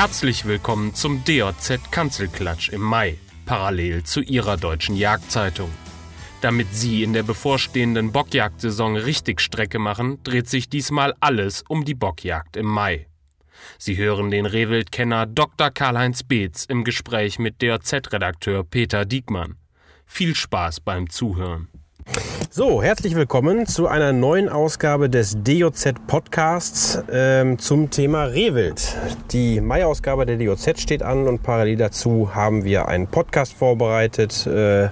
Herzlich willkommen zum DOZ Kanzelklatsch im Mai, parallel zu Ihrer deutschen Jagdzeitung. Damit Sie in der bevorstehenden Bockjagdsaison richtig Strecke machen, dreht sich diesmal alles um die Bockjagd im Mai. Sie hören den Rehwildkenner Dr. Karl-Heinz Beetz im Gespräch mit DOZ-Redakteur Peter Diekmann. Viel Spaß beim Zuhören. So, herzlich willkommen zu einer neuen Ausgabe des DOZ Podcasts ähm, zum Thema Rehwild. Die Mai-Ausgabe der DOZ steht an und parallel dazu haben wir einen Podcast vorbereitet. Äh,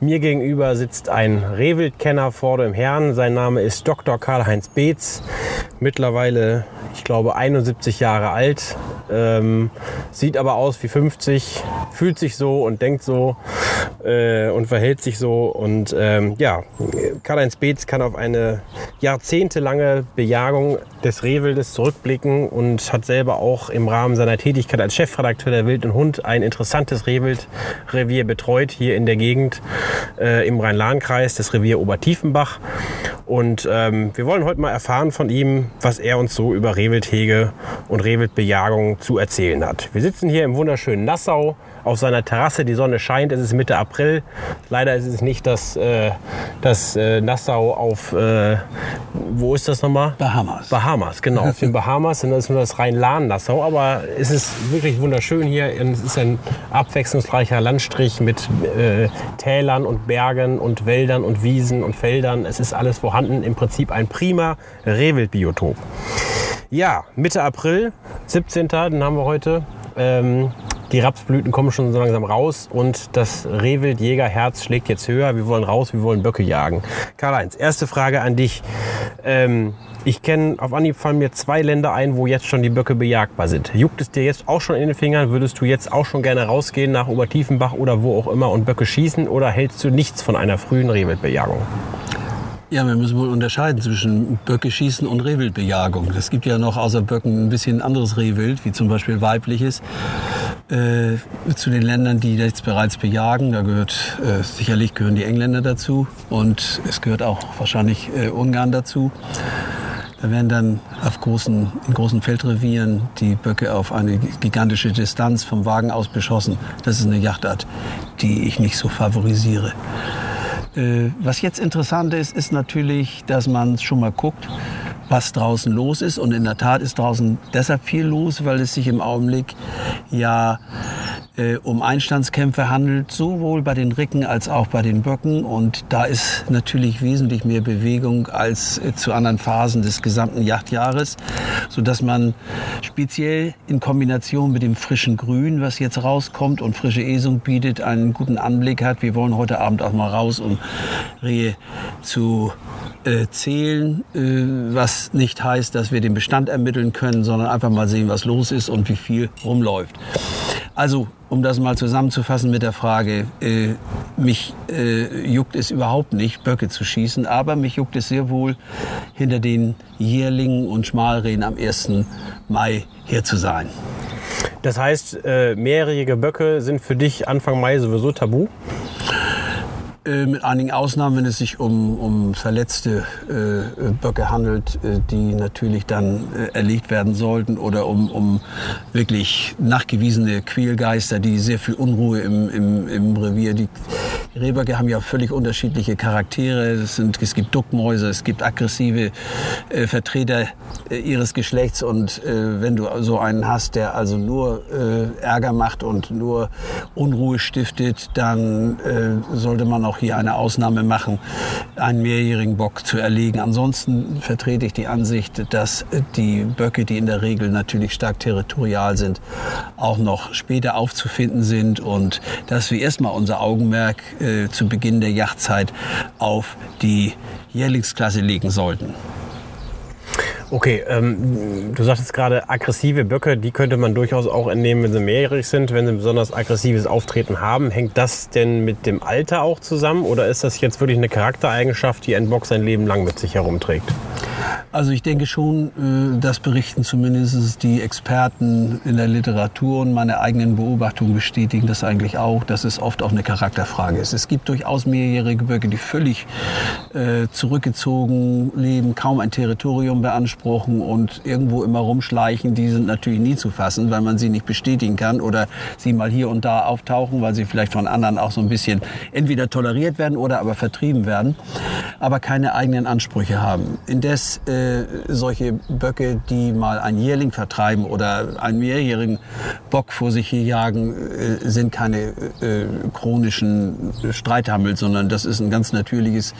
mir gegenüber sitzt ein Rehwildkenner vor dem Herrn. Sein Name ist Dr. Karl-Heinz Beetz. Mittlerweile, ich glaube, 71 Jahre alt. Ähm, sieht aber aus wie 50, fühlt sich so und denkt so äh, und verhält sich so. Und ähm, ja, Karl-Heinz Beetz kann auf eine jahrzehntelange Bejagung des Rehwildes zurückblicken und hat selber auch im Rahmen seiner Tätigkeit als Chefredakteur der Wild und Hund ein interessantes Rehwildrevier betreut hier in der Gegend äh, im Rhein-Lahn-Kreis, das Revier Obertiefenbach. Und ähm, wir wollen heute mal erfahren von ihm, was er uns so über Rehwildhege und Rehwildbejagung zu erzählen hat. Wir sitzen hier im wunderschönen Nassau auf seiner Terrasse. Die Sonne scheint, es ist Mitte April. Leider ist es nicht das, äh, das äh, Nassau auf, äh, wo ist das nochmal? Bahamas. Bahamas, genau. Auf den Bahamas, und das ist nur das Rhein-Lahn-Nassau. Aber es ist wirklich wunderschön hier. Es ist ein abwechslungsreicher Landstrich mit äh, Tälern und Bergen und Wäldern und Wiesen und Feldern. Es ist alles vorhanden. Im Prinzip ein prima Rehwildbiotop. Ja, Mitte April, 17. Den haben wir heute. Ähm, die Rapsblüten kommen schon so langsam raus und das Rehwildjägerherz schlägt jetzt höher. Wir wollen raus, wir wollen Böcke jagen. Karl-Heinz, erste Frage an dich. Ähm, ich kenne, auf Anhieb fallen mir zwei Länder ein, wo jetzt schon die Böcke bejagbar sind. Juckt es dir jetzt auch schon in den Fingern? Würdest du jetzt auch schon gerne rausgehen nach Obertiefenbach oder wo auch immer und Böcke schießen? Oder hältst du nichts von einer frühen Rehwildbejagung? Ja, wir müssen wohl unterscheiden zwischen Böcke schießen und Rehwildbejagung. Es gibt ja noch außer Böcken ein bisschen anderes Rehwild, wie zum Beispiel weibliches. Äh, zu den Ländern, die jetzt bereits bejagen, da gehört äh, sicherlich gehören die Engländer dazu und es gehört auch wahrscheinlich äh, Ungarn dazu. Da werden dann auf großen, in großen Feldrevieren die Böcke auf eine gigantische Distanz vom Wagen aus beschossen. Das ist eine Jachtart, die ich nicht so favorisiere. Äh, was jetzt interessant ist, ist natürlich, dass man schon mal guckt, was draußen los ist. Und in der Tat ist draußen deshalb viel los, weil es sich im Augenblick ja äh, um Einstandskämpfe handelt, sowohl bei den Ricken als auch bei den Böcken. Und da ist natürlich wesentlich mehr Bewegung als äh, zu anderen Phasen des gesamten Jagdjahres, sodass man speziell in Kombination mit dem frischen Grün, was jetzt rauskommt und frische Esung bietet, einen guten Anblick hat. Wir wollen heute Abend auch mal raus, um Rehe zu äh, zählen, äh, was nicht heißt, dass wir den Bestand ermitteln können, sondern einfach mal sehen, was los ist und wie viel rumläuft. Also, um das mal zusammenzufassen mit der Frage, äh, mich äh, juckt es überhaupt nicht, Böcke zu schießen, aber mich juckt es sehr wohl, hinter den Jährlingen und Schmalrehen am 1. Mai hier zu sein. Das heißt, äh, mehrjährige Böcke sind für dich Anfang Mai sowieso tabu? Äh, mit einigen Ausnahmen, wenn es sich um, um verletzte äh, Böcke handelt, äh, die natürlich dann äh, erlegt werden sollten oder um, um wirklich nachgewiesene Quälgeister, die sehr viel Unruhe im, im, im Revier. Die, Rehböcke haben ja völlig unterschiedliche Charaktere. Es, sind, es gibt Duckmäuse, es gibt aggressive äh, Vertreter ihres Geschlechts und wenn du so einen hast, der also nur Ärger macht und nur Unruhe stiftet, dann sollte man auch auch hier eine Ausnahme machen, einen mehrjährigen Bock zu erlegen. Ansonsten vertrete ich die Ansicht, dass die Böcke, die in der Regel natürlich stark territorial sind, auch noch später aufzufinden sind und dass wir erstmal unser Augenmerk äh, zu Beginn der Jagdzeit auf die Jährlingsklasse legen sollten. Okay, ähm, du sagtest gerade, aggressive Böcke, die könnte man durchaus auch entnehmen, wenn sie mehrjährig sind, wenn sie besonders aggressives Auftreten haben. Hängt das denn mit dem Alter auch zusammen oder ist das jetzt wirklich eine Charaktereigenschaft, die ein Bock sein Leben lang mit sich herumträgt? Also ich denke schon, äh, das berichten zumindest die Experten in der Literatur und meine eigenen Beobachtungen bestätigen das eigentlich auch, dass es oft auch eine Charakterfrage ist. Es gibt durchaus mehrjährige Böcke, die völlig äh, zurückgezogen leben, kaum ein Territorium beanspruchen und irgendwo immer rumschleichen. Die sind natürlich nie zu fassen, weil man sie nicht bestätigen kann oder sie mal hier und da auftauchen, weil sie vielleicht von anderen auch so ein bisschen entweder toleriert werden oder aber vertrieben werden, aber keine eigenen Ansprüche haben. Indes äh, solche Böcke, die mal ein Jährling vertreiben oder einen mehrjährigen Bock vor sich hier jagen, äh, sind keine äh, chronischen Streithammel, sondern das ist ein ganz natürliches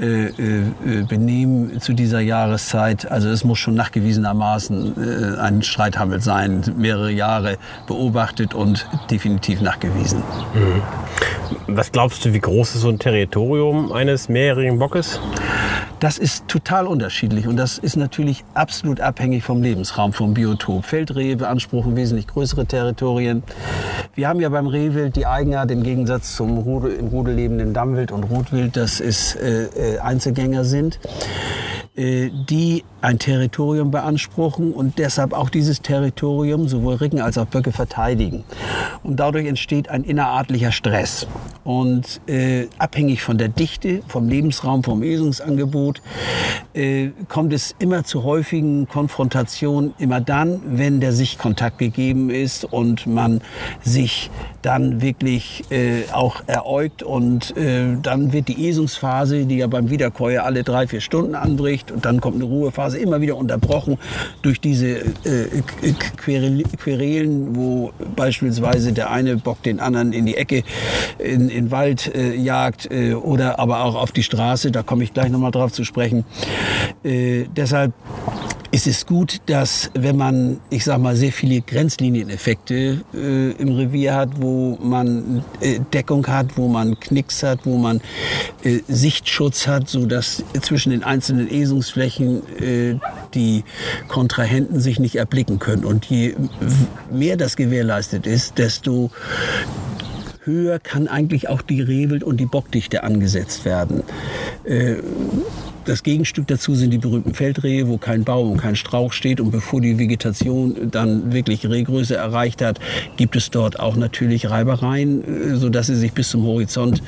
äh, äh, Benehmen zu dieser Jahreszeit. Also es muss schon nachgewiesenermaßen ein Streithammel sein, mehrere Jahre beobachtet und definitiv nachgewiesen. Mhm. Was glaubst du, wie groß ist so ein Territorium eines mehrjährigen Bockes? Das ist total unterschiedlich und das ist natürlich absolut abhängig vom Lebensraum, vom Biotop. Feldrehe beanspruchen wesentlich größere Territorien. Wir haben ja beim Rehwild die Eigenart im Gegensatz zum Rudel, im Rudel lebenden Dammwild und Rotwild, dass es äh, äh Einzelgänger sind. Äh, die ein Territorium beanspruchen und deshalb auch dieses Territorium sowohl Ricken als auch Böcke verteidigen. Und dadurch entsteht ein innerartlicher Stress. Und äh, abhängig von der Dichte, vom Lebensraum, vom Esungsangebot, äh, kommt es immer zu häufigen Konfrontationen, immer dann, wenn der Sichtkontakt gegeben ist und man sich dann wirklich äh, auch eräugt und äh, dann wird die Esungsphase, die ja beim Wiederkäuer alle drei, vier Stunden anbricht und dann kommt eine Ruhephase, immer wieder unterbrochen durch diese äh, Querelen, wo beispielsweise der eine Bock den anderen in die Ecke in, in Wald äh, jagt äh, oder aber auch auf die Straße, da komme ich gleich nochmal drauf zu sprechen. Äh, deshalb ist es gut, dass wenn man, ich sag mal, sehr viele Grenzlinieneffekte äh, im Revier hat, wo man äh, Deckung hat, wo man Knicks hat, wo man äh, Sichtschutz hat, so dass zwischen den einzelnen Esungsflächen äh, die Kontrahenten sich nicht erblicken können. Und je mehr das gewährleistet ist, desto höher kann eigentlich auch die Rehwild- und die Bockdichte angesetzt werden. Das Gegenstück dazu sind die berühmten Feldrehe, wo kein Baum und kein Strauch steht. Und bevor die Vegetation dann wirklich Rehgröße erreicht hat, gibt es dort auch natürlich Reibereien, äh, sodass sie sich bis zum Horizont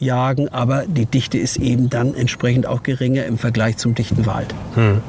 jagen. Aber die Dichte ist eben dann entsprechend auch geringer im Vergleich zum dichten Wald. Hm.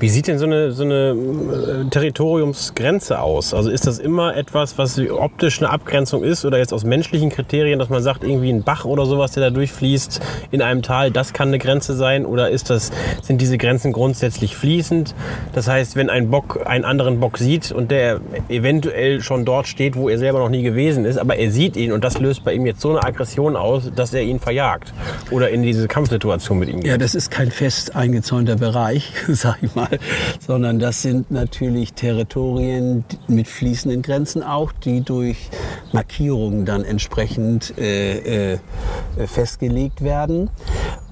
Wie sieht denn so eine, so eine äh, Territoriumsgrenze aus? Also ist das immer etwas, was optisch eine Abgrenzung ist oder jetzt aus menschlichen Kriterien, dass man sagt, irgendwie ein Bach oder sowas, der da durchfließt in einem Tal, das kann eine Grenze sein? Oder ist ist das, sind diese Grenzen grundsätzlich fließend. Das heißt, wenn ein Bock einen anderen Bock sieht und der eventuell schon dort steht, wo er selber noch nie gewesen ist, aber er sieht ihn und das löst bei ihm jetzt so eine Aggression aus, dass er ihn verjagt oder in diese Kampfsituation mit ihm geht. Ja, das ist kein fest eingezäunter Bereich, sag ich mal, sondern das sind natürlich Territorien mit fließenden Grenzen auch, die durch Markierungen dann entsprechend äh, äh, festgelegt werden,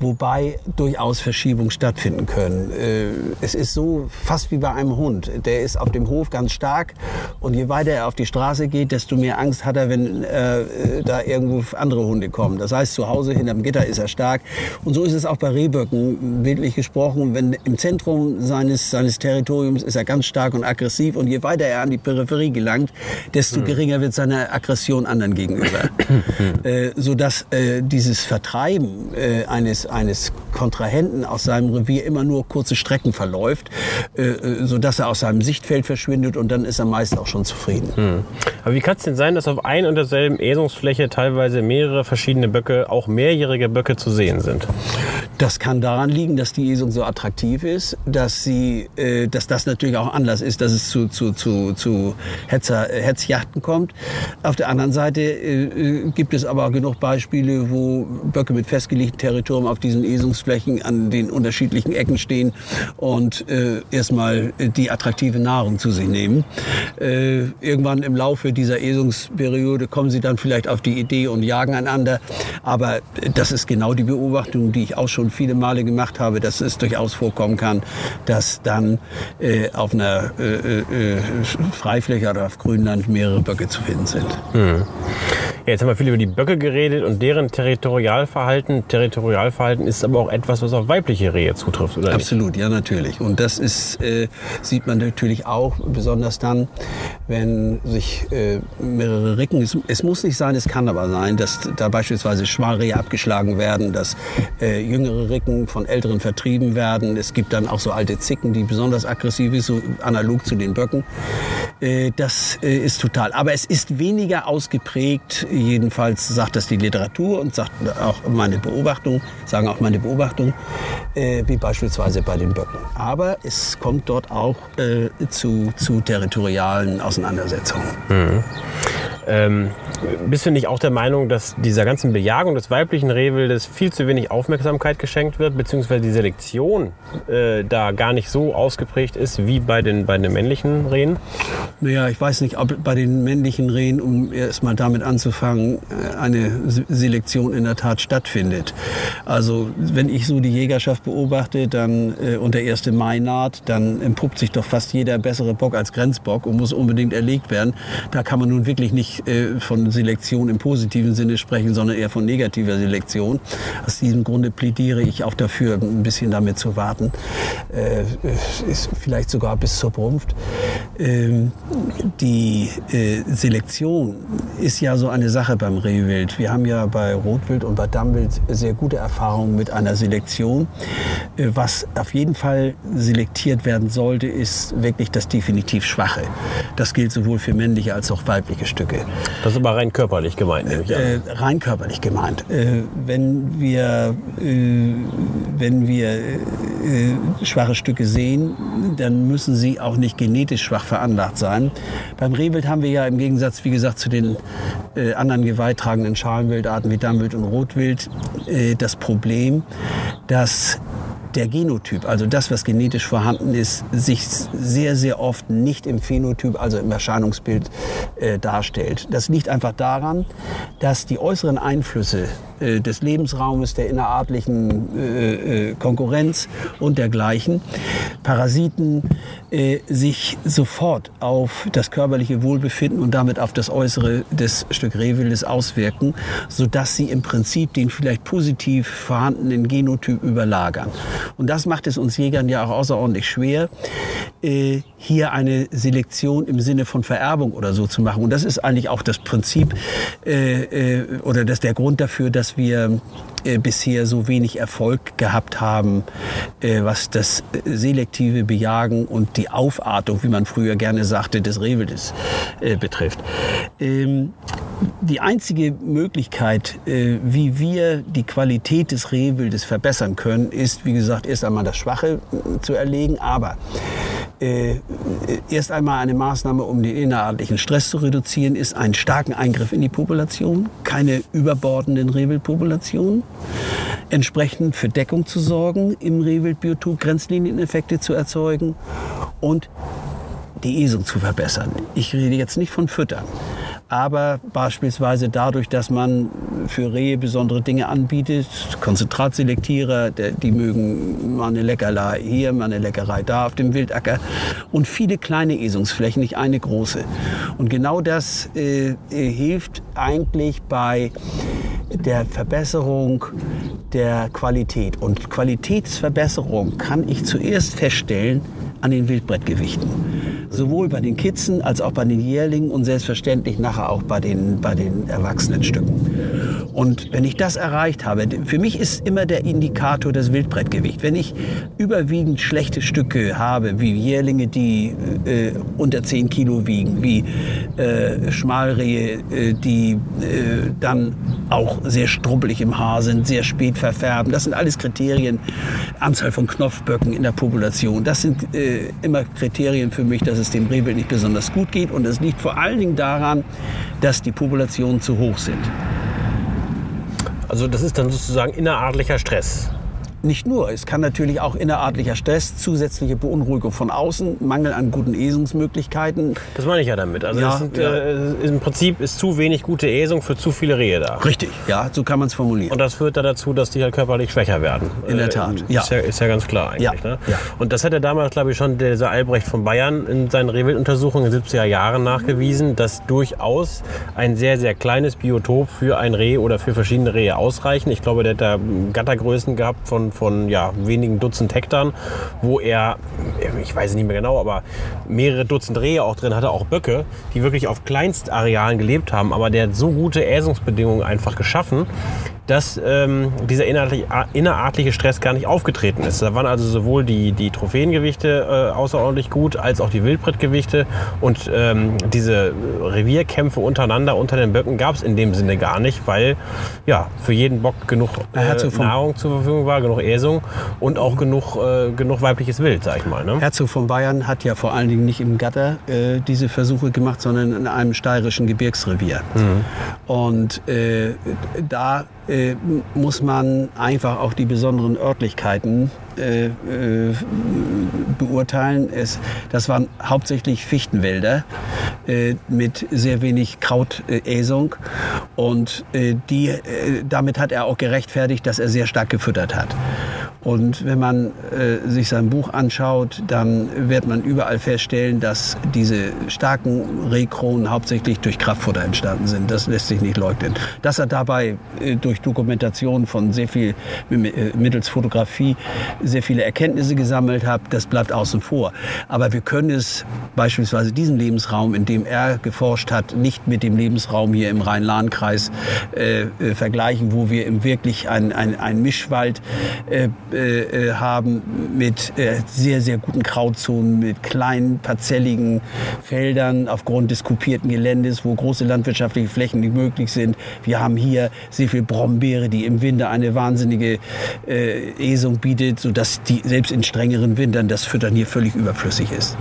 wobei durchaus verschiedene Verschiebung stattfinden können. Äh, es ist so fast wie bei einem Hund. Der ist auf dem Hof ganz stark und je weiter er auf die Straße geht, desto mehr Angst hat er, wenn äh, da irgendwo andere Hunde kommen. Das heißt, zu Hause hinterm Gitter ist er stark. Und so ist es auch bei Rehböcken, bildlich gesprochen. Wenn im Zentrum seines, seines Territoriums ist er ganz stark und aggressiv und je weiter er an die Peripherie gelangt, desto hm. geringer wird seine Aggression anderen gegenüber. äh, sodass äh, dieses Vertreiben äh, eines, eines Kontrahenten aus seinem Revier immer nur kurze Strecken verläuft, äh, äh, sodass er aus seinem Sichtfeld verschwindet und dann ist er meist auch schon zufrieden. Hm. Aber wie kann es denn sein, dass auf ein und derselben Esungsfläche teilweise mehrere verschiedene Böcke, auch mehrjährige Böcke zu sehen sind? Das kann daran liegen, dass die Esung so attraktiv ist, dass sie, äh, dass das natürlich auch Anlass ist, dass es zu, zu, zu, zu Hetzer, Hetzjachten kommt. Auf der anderen Seite äh gibt es aber genug Beispiele, wo Böcke mit festgelegtem Territorium auf diesen Esungsflächen an den unterschiedlichen Ecken stehen und äh, erstmal die attraktive Nahrung zu sich nehmen. Äh, irgendwann im Laufe dieser Esungsperiode kommen sie dann vielleicht auf die Idee und jagen einander. Aber das ist genau die Beobachtung, die ich auch schon viele Male gemacht habe, dass es durchaus vorkommen kann, dass dann äh, auf einer äh, äh, Freifläche oder auf Grünland mehrere Böcke zu finden sind. Hm. Ja, jetzt haben wir viel über die Böcke geredet und deren Territorialverhalten. Territorialverhalten ist aber auch etwas, was auf weibliche Rehe zutrifft, oder Absolut, ja natürlich. Und das ist, äh, sieht man natürlich auch, besonders dann, wenn sich äh, mehrere Ricken, es, es, muss nicht sein, es kann aber sein, dass da beispielsweise Schmalrehe abgeschlagen werden, dass äh, jüngere Ricken von älteren vertrieben werden. Es gibt dann auch so alte Zicken, die besonders aggressiv sind, so analog zu den Böcken. Äh, das äh, ist total. Aber es ist weniger ausgeprägt, jedenfalls sagt das die Literatur und sagt auch meine Beobachtung, sagen auch meine Beobachtungen, äh, wie beispielsweise bei den Böcken. Aber es kommt dort auch äh, zu, zu territorialen Auseinandersetzungen. Mhm. Ähm, bist du nicht auch der Meinung, dass dieser ganzen Bejagung des weiblichen Rehwildes viel zu wenig Aufmerksamkeit geschenkt wird, beziehungsweise die Selektion äh, da gar nicht so ausgeprägt ist wie bei den, bei den männlichen Rehen? Naja, ich weiß nicht, ob bei den männlichen Rehen, um erst mal damit anzufangen, äh, eine Selektion in der Tat stattfindet. Also wenn ich so die Jägerschaft beobachte, dann äh, und der 1. Mai naht, dann entpuppt sich doch fast jeder bessere Bock als Grenzbock und muss unbedingt erlegt werden. Da kann man nun wirklich nicht äh, von Selektion im positiven Sinne sprechen, sondern eher von negativer Selektion. Aus diesem Grunde plädiere ich auch dafür, ein bisschen damit zu warten. Äh, vielleicht sogar bis zur Brunft. Ähm, die äh, Selektion ist ja so eine Sache beim Rehwild. Wir haben ja bei Rotwild und bei Dammwild sehr gute Erfahrungen mit einer Selektion. Äh, was auf jeden Fall selektiert werden sollte, ist wirklich das definitiv Schwache. Das gilt sowohl für männliche als auch weibliche Stücke. Das ist aber rein körperlich gemeint, nämlich äh, Rein körperlich gemeint. Äh, wenn wir, äh, wenn wir äh, schwache Stücke sehen, dann müssen sie auch nicht genetisch schwach veranlagt sein. Beim Rehwild haben wir ja im Gegensatz, wie gesagt, zu den äh, anderen geweihtragenden Schalenwildarten wie Dammwild und Rotwild äh, das Problem, dass der Genotyp, also das, was genetisch vorhanden ist, sich sehr, sehr oft nicht im Phänotyp, also im Erscheinungsbild äh, darstellt. Das liegt einfach daran, dass die äußeren Einflüsse äh, des Lebensraumes, der innerartlichen äh, äh, Konkurrenz und dergleichen, Parasiten äh, sich sofort auf das körperliche Wohlbefinden und damit auf das Äußere des Stück Rehwildes auswirken, sodass sie im Prinzip den vielleicht positiv vorhandenen Genotyp überlagern. Und das macht es uns Jägern ja auch außerordentlich schwer, äh, hier eine Selektion im Sinne von Vererbung oder so zu machen. Und das ist eigentlich auch das Prinzip äh, äh, oder das der Grund dafür, dass wir bisher so wenig Erfolg gehabt haben, was das selektive Bejagen und die Aufartung, wie man früher gerne sagte, des Rehwildes betrifft. Ähm, die einzige Möglichkeit, äh, wie wir die Qualität des Rehwildes verbessern können, ist, wie gesagt, erst einmal das Schwache äh, zu erlegen, aber äh, erst einmal eine Maßnahme, um den innerartlichen Stress zu reduzieren, ist einen starken Eingriff in die Population, keine überbordenden Rehwildpopulationen, entsprechend für Deckung zu sorgen, im Rehwildbiotop Grenzlinieneffekte zu erzeugen und die Esung zu verbessern. Ich rede jetzt nicht von Füttern aber beispielsweise dadurch, dass man für Rehe besondere Dinge anbietet, Konzentratselektierer, die mögen mal eine Leckerei hier, mal eine Leckerei da auf dem Wildacker und viele kleine Esungsflächen, nicht eine große. Und genau das äh, hilft eigentlich bei der Verbesserung der Qualität. Und Qualitätsverbesserung kann ich zuerst feststellen an den Wildbrettgewichten sowohl bei den Kitzen als auch bei den Jährlingen und selbstverständlich nachher auch bei den, bei den erwachsenen Stücken. Und wenn ich das erreicht habe, für mich ist immer der Indikator das Wildbrettgewicht. Wenn ich überwiegend schlechte Stücke habe, wie Jährlinge, die äh, unter 10 Kilo wiegen, wie äh, Schmalrehe, äh, die äh, dann auch sehr strubbelig im Haar sind, sehr spät verfärben, das sind alles Kriterien. Anzahl von Knopfböcken in der Population, das sind äh, immer Kriterien für mich, dass es dem Rehwild nicht besonders gut geht. Und es liegt vor allen Dingen daran, dass die Populationen zu hoch sind. Also das ist dann sozusagen innerartlicher Stress. Nicht nur. Es kann natürlich auch innerartlicher Stress, zusätzliche Beunruhigung von außen, Mangel an guten Esungsmöglichkeiten. Das meine ich ja damit. Also Ja, sind, ja. äh, im Prinzip ist zu wenig gute Esung für zu viele Rehe da. Richtig, ja, so kann man es formulieren. Und das führt dann dazu, dass die halt körperlich schwächer werden. In der Äh, Tat, Ist ja. ja, ist ja ganz klar eigentlich. Ja, Ne? ja. Und das hat er damals, glaube ich, schon dieser Albrecht von Bayern in seinen Rehwilduntersuchungen in den 70er Jahren nachgewiesen, dass durchaus ein sehr, sehr kleines Biotop für ein Reh oder für verschiedene Rehe ausreichen. Ich glaube, der hat da Gattergrößen gehabt von, von ja, wenigen Dutzend Hektar, wo er, ich weiß es nicht mehr genau, aber mehrere Dutzend Rehe auch drin hatte, auch Böcke, die wirklich auf Kleinstarealen gelebt haben. Aber der hat so gute Äsungsbedingungen einfach geschaffen, dass ähm, dieser innerartliche, innerartliche Stress gar nicht aufgetreten ist. Da waren also sowohl die, die Trophäengewichte äh, außerordentlich gut, als auch die Wildbrettgewichte. Und ähm, diese Revierkämpfe untereinander unter den Böcken gab es in dem Sinne gar nicht, weil ja für jeden Bock genug äh, vom- Nahrung zur Verfügung war, genug Äsung und auch genug, äh, genug weibliches Wild, sag ich mal. Ne? Herzog von Bayern hat ja vor allen Dingen nicht im Gatter äh, diese Versuche gemacht, sondern in einem steirischen Gebirgsrevier. Und äh, da äh, muss man einfach auch die besonderen Örtlichkeiten äh, äh, beurteilen. Es, das waren hauptsächlich Fichtenwälder äh, mit sehr wenig Krautäsung. Und äh, die, äh, damit hat er auch gerechtfertigt, dass er sehr stark gefüttert hat. Und wenn man sich sein Buch anschaut, dann wird man überall feststellen, dass diese starken Rehkronen hauptsächlich durch Kraftfutter entstanden sind. Das lässt sich nicht leugnen. Dass er dabei durch Dokumentation von sehr viel, mittels Fotografie, sehr viele Erkenntnisse gesammelt hat, das bleibt außen vor. Aber wir können es beispielsweise diesen Lebensraum, in dem er geforscht hat, nicht mit dem Lebensraum hier im Rhein-Lahn-Kreis äh, äh, vergleichen, wo wir wirklich ein, ein, Mischwald äh, äh, haben mit äh, sehr, sehr guten Krautzonen, mit kleinen, parzelligen Feldern aufgrund des kupierten Geländes, wo große landwirtschaftliche Flächen nicht möglich sind. Wir haben hier sehr viel Brombeere, die im Winter eine wahnsinnige äh, Esung bietet, sodass die selbst in strengeren Wintern das Füttern hier völlig überflüssig ist.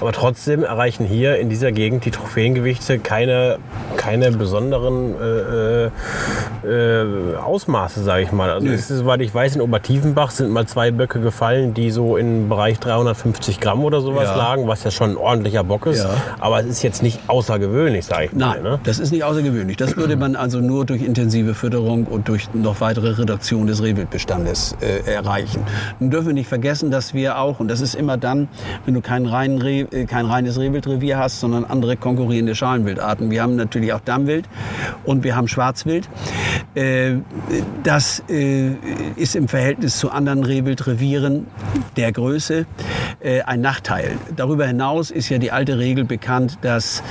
Aber trotzdem erreichen hier in dieser Gegend die Trophäengewichte keine, keine besonderen äh, äh, äh, Ausmaße, sage ich mal. Also ist, soweit ich weiß, in Obertiefenbach sind mal zwei Böcke gefallen, die so im Bereich 350 Gramm oder sowas Ja. lagen, was ja schon ein ordentlicher Bock ist. Ja. Aber es ist jetzt nicht außergewöhnlich, sage ich Nein, mal. Ne? das ist nicht außergewöhnlich. Das würde man also nur durch intensive Fütterung und durch noch weitere Reduktion des Rehwildbestandes äh, erreichen. Nun dürfen wir nicht vergessen, dass wir auch, und das ist immer dann, wenn du kein, rein äh, kein reines Rehwildrevier hast, sondern andere konkurrierende Schalenwildarten. Wir haben natürlich auch Dammwild und wir haben Schwarzwild. Äh, das äh, ist im Verhältnis zu anderen Rehwildrevieren der Größe ein Nachteil. Darüber hinaus ist ja die alte Regel bekannt, dass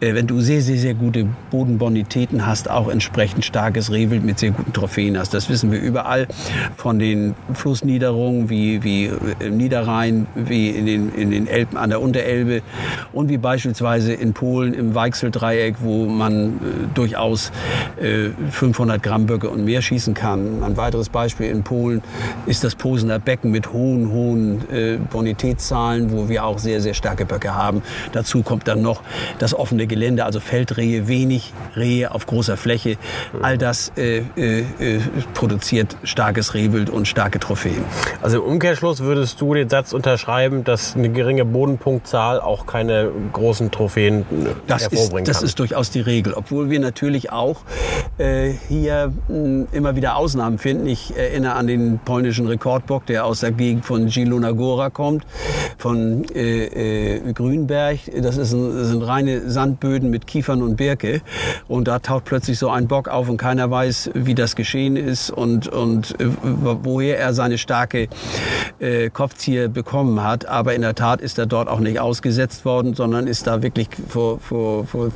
wenn du sehr, sehr, sehr gute Bodenbonitäten hast, auch entsprechend starkes Rehwild mit sehr guten Trophäen hast. Das wissen wir überall von den Flussniederungen wie, wie im Niederrhein, wie in den, in den Elben an der Unterelbe und wie beispielsweise in Polen im Weichseldreieck, wo man äh, durchaus äh, 500 Gramm Böcke und mehr schießen kann. Ein weiteres Beispiel in Polen ist das Posener Becken mit hohen, hohen äh, Bonitätszahlen, wo wir auch sehr, sehr starke Böcke haben. Dazu kommt dann noch das offene Gelände, also Feldrehe, wenig Rehe auf großer Fläche. All das äh, äh, äh, produziert starkes Rehwild und starke Trophäen. Also im Umkehrschluss würdest du den Satz unterschreiben, dass eine geringe Bodenpunktzahl auch keine großen Trophäen äh, Das, ist, hervorbringen das kann. ist durchaus die Regel, obwohl wir natürlich auch äh, hier mh, immer wieder Ausnahmen finden. Ich erinnere an den polnischen Rekordbock, der aus der Gegend von Zielona Góra kommt, von äh, äh, Grünberg. Das, ist ein, das sind reine Sandböden mit Kiefern und Birke. Und da taucht plötzlich so ein Bock auf und keiner weiß, wie das geschehen ist und, und äh, woher er seine starke äh, Kopfzieher bekommen hat. Aber in der Tat ist er dort auch nicht ausgesetzt worden, sondern ist da wirklich vor, vor, vor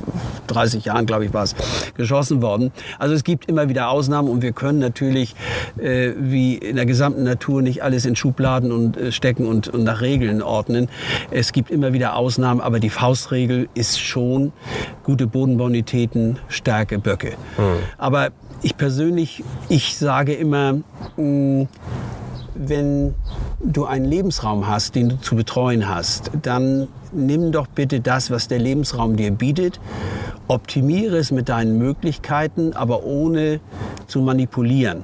30 Jahren, glaube ich, war es, geschossen worden. Also es gibt immer wieder Ausnahmen und wir können natürlich, äh, wie in der gesamten Natur, nicht alles in Schubladen und äh, stecken und, und nach Regeln ordnen. Es gibt immer wieder Ausnahmen, aber die Faustregel ist schon gute Bodenbonitäten, starke Böcke. Aber ich persönlich, ich sage immer, mh, wenn du einen Lebensraum hast, den du zu betreuen hast, dann nimm doch bitte das, was der Lebensraum dir bietet optimiere es mit deinen Möglichkeiten, aber ohne zu manipulieren.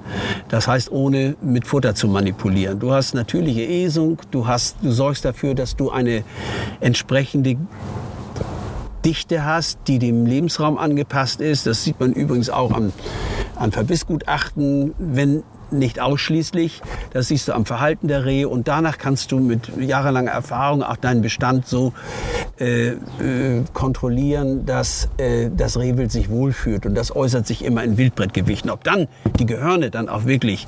Das heißt, ohne mit Futter zu manipulieren. Du hast natürliche Esung, du, hast, du sorgst dafür, dass du eine entsprechende Dichte hast, die dem Lebensraum angepasst ist. Das sieht man übrigens auch an, an Verbissgutachten. Wenn nicht ausschließlich. Das siehst du am Verhalten der Rehe und danach kannst du mit jahrelanger Erfahrung auch deinen Bestand so äh, äh, kontrollieren, dass äh, das Rehwild sich wohlfühlt und das äußert sich immer in Wildbrettgewichten. Ob dann die Gehörne dann auch wirklich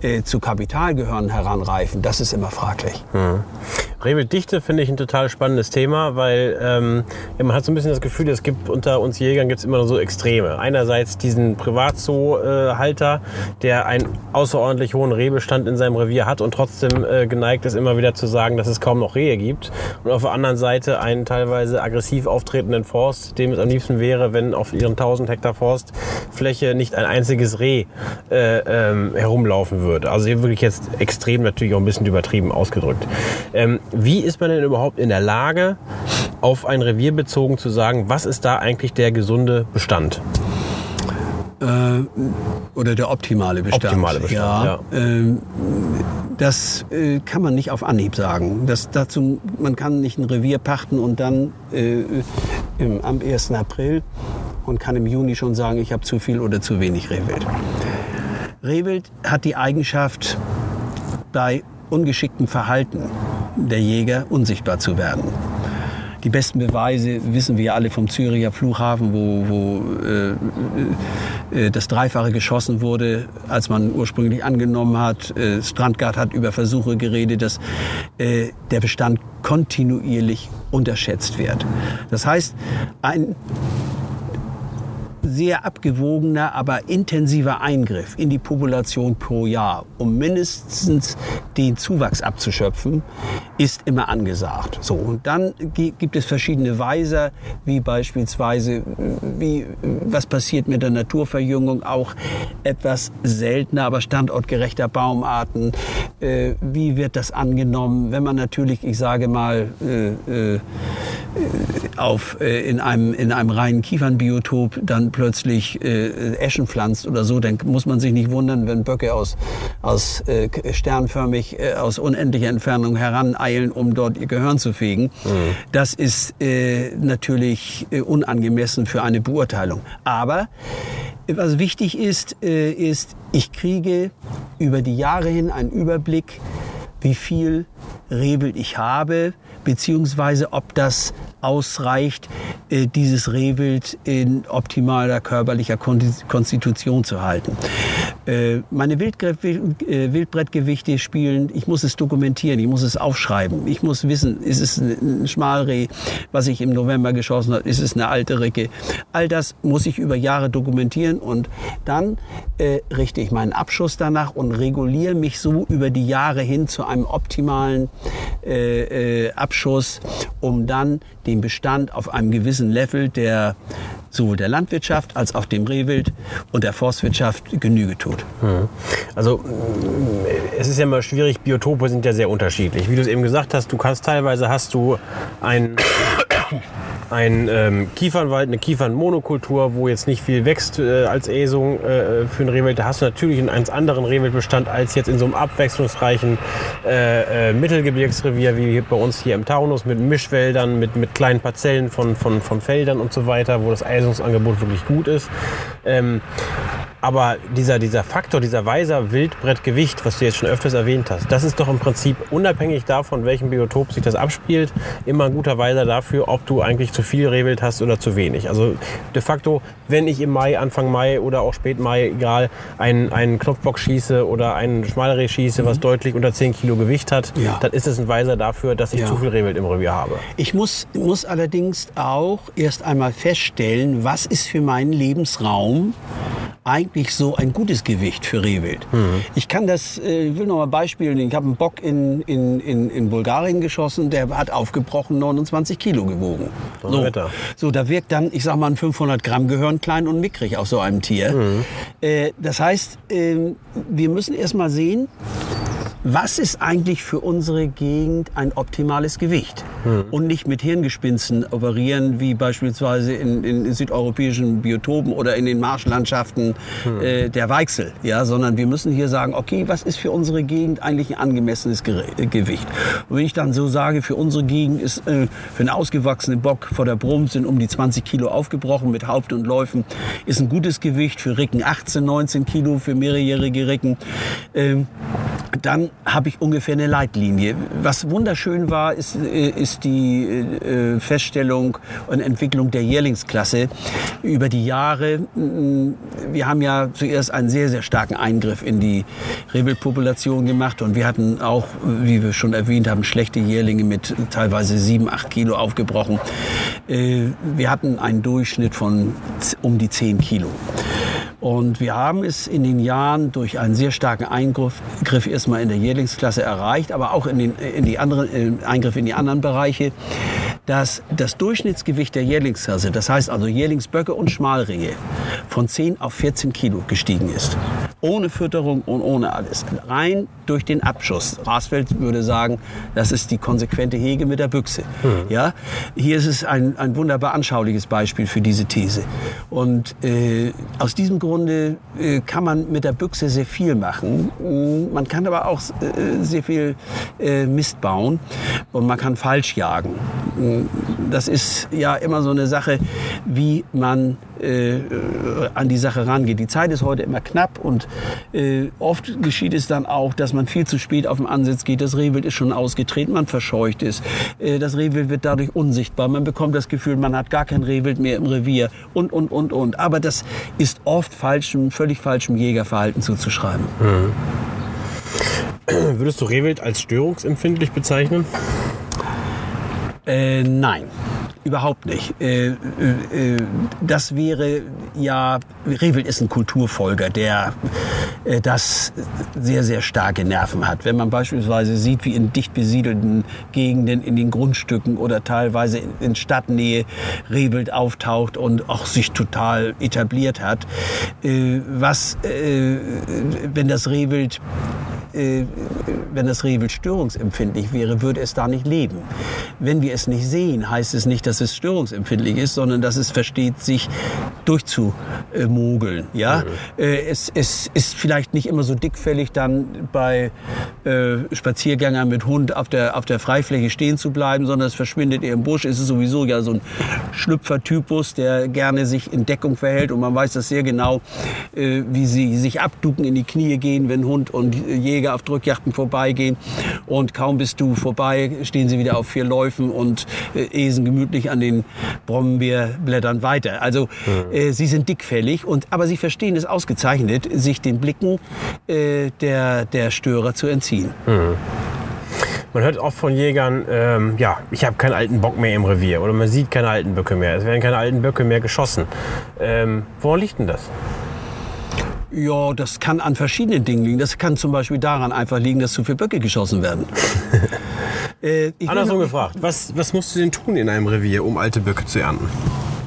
äh, zu Kapitalgehörnen heranreifen, das ist immer fraglich. Hm. Rehwilddichte finde ich ein total spannendes Thema, weil ähm, man hat so ein bisschen das Gefühl, es gibt unter uns Jägern gibt es immer so Extreme. Einerseits diesen Privatzoo-Halter, der ein aus außerordentlich hohen Rehbestand in seinem Revier hat und trotzdem äh, geneigt ist, immer wieder zu sagen, dass es kaum noch Rehe gibt. Und auf der anderen Seite einen teilweise aggressiv auftretenden Forst, dem es am liebsten wäre, wenn auf ihren 1000 Hektar Forstfläche nicht ein einziges Reh äh, ähm, herumlaufen würde. Also hier wirklich jetzt extrem natürlich auch ein bisschen übertrieben ausgedrückt. Ähm, wie ist man denn überhaupt in der Lage, auf ein Revier bezogen zu sagen, was ist da eigentlich der gesunde Bestand? Äh, oder der optimale Bestand. Optimale Bestand, ja. ja. Äh, das äh, kann man nicht auf Anhieb sagen. Das, dazu, man kann nicht ein Revier pachten und dann äh, im, am 1. April und kann im Juni schon sagen, ich habe zu viel oder zu wenig Rehwild. Rehwild hat die Eigenschaft, bei ungeschicktem Verhalten der Jäger unsichtbar zu werden. Die besten Beweise wissen wir alle vom Züricher Flughafen, wo, wo äh, äh, das Dreifache geschossen wurde, als man ursprünglich angenommen hat. Äh, Strandgard hat über Versuche geredet, dass äh, der Bestand kontinuierlich unterschätzt wird. Das heißt, ein sehr abgewogener, aber intensiver Eingriff in die Population pro Jahr, um mindestens den Zuwachs abzuschöpfen, ist immer angesagt. So, und dann gibt es verschiedene Weiser, wie beispielsweise, wie, was passiert mit der Naturverjüngung, auch etwas seltener, aber standortgerechter Baumarten. Äh, wie wird das angenommen, wenn man natürlich, ich sage mal, äh, äh, auf, äh, in, einem, in einem reinen Kiefernbiotop dann plötzlich äh, Eschen pflanzt oder so, dann muss man sich nicht wundern, wenn Böcke aus, aus äh, sternförmig äh, aus unendlicher Entfernung heraneilen, um dort ihr Gehirn zu fegen. Mhm. Das ist äh, natürlich äh, unangemessen für eine Beurteilung. Aber was wichtig ist, äh, ist, ich kriege über die Jahre hin einen Überblick, wie viel Rehwild ich habe, beziehungsweise ob das ausreicht, äh, dieses Rehwild in optimaler körperlicher Konstitution zu halten. Äh, meine äh, Wildbrettgewichte spielen, ich muss es dokumentieren, ich muss es aufschreiben, ich muss wissen, ist es ein Schmalreh, was ich im November geschossen habe, ist es eine alte Ricke. All das muss ich über Jahre dokumentieren und dann äh, richte ich meinen Abschuss danach und reguliere mich so über die Jahre hin zu einem optimalen äh, äh, Abschuss, um dann den Bestand auf einem gewissen Level, der sowohl der Landwirtschaft als auch dem Rehwild und der Forstwirtschaft Genüge tut. Hm. Also es ist ja immer schwierig, Biotope sind ja sehr unterschiedlich. Wie du es eben gesagt hast, du kannst teilweise hast du ein ein ähm, Kiefernwald, eine Kiefernmonokultur, wo jetzt nicht viel wächst äh, als Esung äh, für ein Rehwild. Da hast du natürlich einen ganz anderen Rehwildbestand als jetzt in so einem abwechslungsreichen äh, äh, Mittelgebirgsrevier wie bei uns hier im Taunus mit Mischwäldern, mit, mit kleinen Parzellen von, von, von Feldern und so weiter, wo das Eisungsangebot wirklich gut ist. Ähm, aber dieser, dieser Faktor, dieser Weiser Wildbrettgewicht, was du jetzt schon öfters erwähnt hast, das ist doch im Prinzip unabhängig davon, welchem Biotop sich das abspielt, immer ein guter Weiser dafür, ob du eigentlich zu viel Rehwild hast oder zu wenig. Also de facto, wenn ich im Mai, Anfang Mai oder auch spät Mai, egal, einen, einen Knopfbock schieße oder einen Schmalreh schieße, mhm. was deutlich unter 10 Kilo Gewicht hat, ja. dann ist es ein Weiser dafür, dass ich ja. zu viel Rehwild im Revier habe. Ich muss, muss allerdings auch erst einmal feststellen, was ist für meinen Lebensraum eigentlich so ein gutes Gewicht für Rehwild. Mhm. Ich kann das, äh, ich will noch mal beispielen. Ich habe einen Bock in, in, in, in Bulgarien geschossen, der hat aufgebrochen 29 Kilo gewogen. So, so, da wirkt dann, ich sag mal, ein 500 Gramm gehören klein und mickrig auf so einem Tier. Mhm. Äh, das heißt, äh, wir müssen erst mal sehen, was ist eigentlich für unsere Gegend ein optimales Gewicht? Und nicht mit Hirngespinsten operieren, wie beispielsweise in, in südeuropäischen Biotopen oder in den Marschlandschaften äh, der Weichsel, ja, sondern wir müssen hier sagen, okay, was ist für unsere Gegend eigentlich ein angemessenes Gere- äh, Gewicht? Und wenn ich dann so sage, für unsere Gegend ist äh, für einen ausgewachsenen Bock vor der Brunft sind um die 20 Kilo aufgebrochen mit Haupt und Läufen, ist ein gutes Gewicht für Ricken 18, 19 Kilo für mehrjährige Ricken. Ähm, dann habe ich ungefähr eine Leitlinie. Was wunderschön war, ist, äh, ist die äh, Feststellung und Entwicklung der Jährlingsklasse über die Jahre. Wir haben ja zuerst einen sehr, sehr starken Eingriff in die Rehwildpopulation gemacht und wir hatten auch, wie wir schon erwähnt haben, schlechte Jährlinge mit teilweise sieben, acht Kilo aufgebrochen. Äh, Wir hatten einen Durchschnitt von um die 10 Kilo. Und wir haben es in den Jahren durch einen sehr starken Eingriff Griff erstmal in der Jährlingsklasse erreicht, aber auch in, den, in die anderen, äh, Eingriff in die anderen Bereiche, dass das Durchschnittsgewicht der Jährlingsklasse, das heißt also Jährlingsböcke und Schmalringe, von 10 auf 14 Kilo gestiegen ist. Ohne Fütterung und ohne alles. Rein durch den Abschuss. Rasfeld würde sagen, das ist die konsequente Hege mit der Büchse. Ja? Hier ist es ein, ein wunderbar anschauliches Beispiel für diese These. Und äh, aus diesem Grunde äh, kann man mit der Büchse sehr viel machen. Mm, Man kann aber auch äh, sehr viel äh, Mist bauen und man kann falsch jagen. Mm, Das ist ja immer so eine Sache, wie man äh, an die Sache rangeht. Die Zeit ist heute immer knapp und äh, oft geschieht es dann auch, dass man viel zu spät auf den Ansitz geht. Das Rehwild ist schon ausgetreten, man verscheucht es. Äh, das Rehwild wird dadurch unsichtbar. Man bekommt das Gefühl, man hat gar kein Rehwild mehr im Revier und, und, und, und. Aber das ist oft falschem, völlig falschem Jägerverhalten zuzuschreiben. Würdest du Rehwild als störungsempfindlich bezeichnen? Äh, nein, überhaupt nicht. Äh, äh, äh, das wäre ja, Rehwild ist ein Kulturfolger, der äh, das sehr, sehr starke Nerven hat. Wenn man beispielsweise sieht, wie in dicht besiedelten Gegenden, in den Grundstücken oder teilweise in, Stadtnähe Rehwild auftaucht und auch sich total etabliert hat, äh, was, äh, wenn das äh, wenn das Rehwild störungsempfindlich wäre, würde es da nicht leben. Wenn wir es nicht sehen, heißt es nicht, dass es störungsempfindlich ist, sondern dass es versteht, sich durchzumogeln. Ja? Äh, Es, es ist vielleicht nicht immer so dickfällig, dann bei äh, Spaziergängern mit Hund auf der, auf der Freifläche stehen zu bleiben, sondern es verschwindet eher im Busch. Es ist sowieso ja so ein Schlüpfertypus, der gerne sich in Deckung verhält und man weiß das sehr genau, äh, wie sie sich abducken, in die Knie gehen, wenn Hund und Jäger auf Drückjachten vorbeigehen. Und kaum bist du vorbei, stehen sie wieder auf vier Läufen und äh, esen gemütlich an den Brombeerblättern weiter. Also äh, sie sind dickfällig, und, aber sie verstehen es ausgezeichnet, sich den Blicken äh, der, der Störer zu entziehen. Man hört oft von Jägern, ähm, ja, ich habe keinen alten Bock mehr im Revier oder man sieht keine alten Böcke mehr. Es werden keine alten Böcke mehr geschossen. Ähm, woran liegt denn das? Ja, das kann an verschiedenen Dingen liegen. Das kann zum Beispiel daran einfach liegen, dass zu viele Böcke geschossen werden. äh, Andersrum gefragt, was, was musst du denn tun in einem Revier, um alte Böcke zu ernten?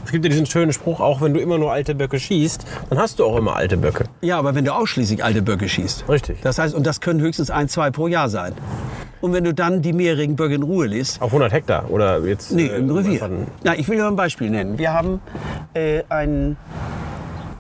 Es gibt ja diesen schönen Spruch, auch wenn du immer nur alte Böcke schießt, dann hast du auch immer alte Böcke. Ja, aber wenn du ausschließlich alte Böcke schießt. Richtig. Das heißt, und das können höchstens ein, zwei pro Jahr sein. Und wenn du dann die mehrjährigen Böcke in Ruhe lässt, Auf 100 Hektar oder jetzt? Nee, äh, im Revier. einfach ein- Na, ich will dir mal ein Beispiel nennen. Wir haben äh, einen.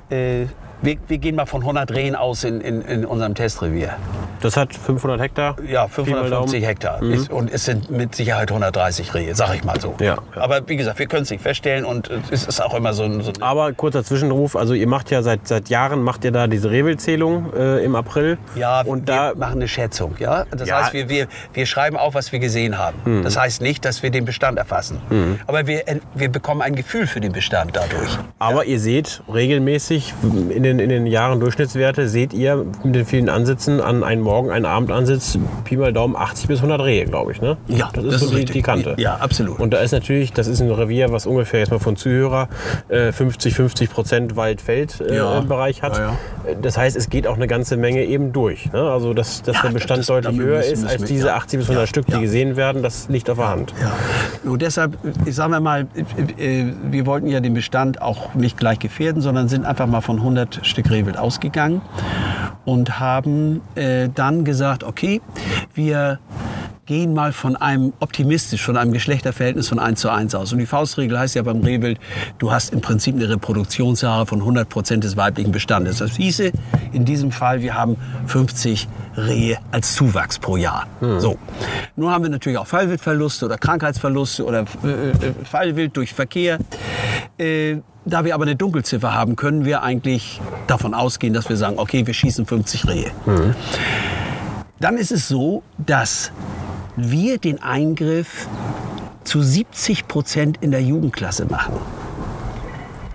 Äh, wir, wir gehen mal von 100 Rehen aus in, in, in unserem Testrevier. Das hat 500 Hektar? Ja, Pi mal 550 Daumen. Hektar. Ist, und es sind mit Sicherheit 130 Rehe, sag ich mal so. Ja. Aber wie gesagt, wir können es nicht feststellen und es ist auch immer so ein. So Aber kurzer Zwischenruf, also ihr macht ja seit, seit Jahren, macht ihr da diese Rehwildzählung äh, im April. ja, und wir da machen eine Schätzung. Ja? Das Ja. Heißt, wir, wir, wir schreiben auf, was wir gesehen haben. Das heißt nicht, dass wir den Bestand erfassen. Aber wir, wir bekommen ein Gefühl für den Bestand dadurch. Aber ihr seht regelmäßig in den, in den Jahren Durchschnittswerte, seht ihr mit den vielen Ansitzen an einen Morgen, einen Abendansitz, Pi mal Daumen 80 bis 100 Rehe, glaube ich. Ne? Ja, das ist das so ist die, richtig. die Kante. Ja, absolut. Und da ist natürlich, das ist ein Revier, was ungefähr jetzt mal von Zuhörer äh, 50, 50 Prozent Wald-Feld-Bereich äh, Ja. Hat. Ja, Das heißt, es geht auch eine ganze Menge eben durch. Ne? Also, dass, dass Ja, der Bestand das- deutlich höher müssen- ist als diese ja. 80 bis 100 Ja, Stück, die ja. gesehen werden, das liegt auf der Hand. Ja. Und deshalb, ich sagen wir mal, äh, äh, wir wollten ja den Bestand auch nicht gleich gefährden, sondern sind einfach mal von 100 Stück Rehwild ausgegangen und haben äh, dann gesagt, okay, wir gehen mal von einem optimistisch, von einem Geschlechterverhältnis von 1 zu 1 aus. Und die Faustregel heißt ja beim Rehwild, du hast im Prinzip eine Reproduktionsrate von 100 Prozent des weiblichen Bestandes. Das hieße in diesem Fall, wir haben 50 Rehe als Zuwachs pro Jahr. Hm. So. Nun haben wir natürlich auch Fallwildverluste oder Krankheitsverluste oder äh, äh, Fallwild durch Verkehr. Äh, da wir aber eine Dunkelziffer haben, können wir eigentlich davon ausgehen, dass wir sagen, okay, wir schießen 50 Rehe. Mhm. Dann ist es so, dass wir den Eingriff zu 70 Prozent in der Jugendklasse machen.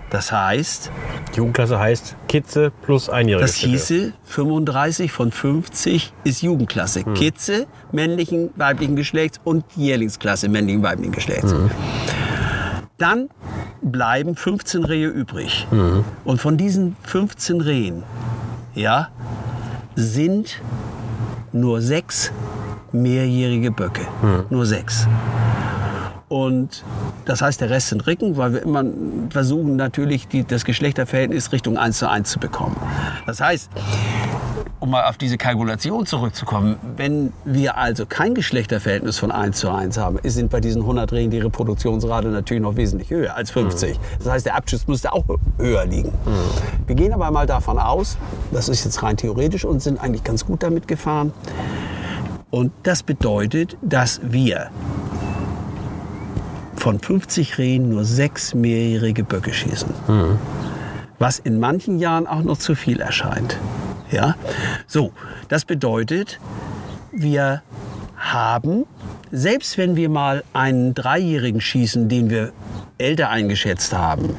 Das heißt. Jugendklasse heißt Kitze plus einjährige. Das hieße 35 von 50 ist Jugendklasse. Hm. Kitze männlichen, weiblichen Geschlechts und Jährlingsklasse männlichen, weiblichen Geschlechts. Hm. Dann bleiben 15 Rehe übrig. Mhm. Und von diesen 15 Rehen, ja, sind nur sechs mehrjährige Böcke. Mhm. Nur sechs. Und das heißt, der Rest sind Ricken, weil wir immer versuchen natürlich die, das Geschlechterverhältnis Richtung 1 zu 1 zu bekommen. Das heißt, um mal auf diese Kalkulation zurückzukommen, wenn wir also kein Geschlechterverhältnis von 1 zu 1 haben, sind bei diesen 100 Rehen die Reproduktionsrate natürlich noch wesentlich höher als 50. Mhm. Das heißt, der Abschuss müsste auch höher liegen. Mhm. Wir gehen aber mal davon aus, das ist jetzt rein theoretisch und sind eigentlich ganz gut damit gefahren. Und das bedeutet, dass wir von 50 Rehen nur sechs mehrjährige Böcke schießen. Mhm. Was in manchen Jahren auch noch zu viel erscheint. Ja? So, das bedeutet, wir haben, selbst wenn wir mal einen Dreijährigen schießen, den wir älter eingeschätzt haben,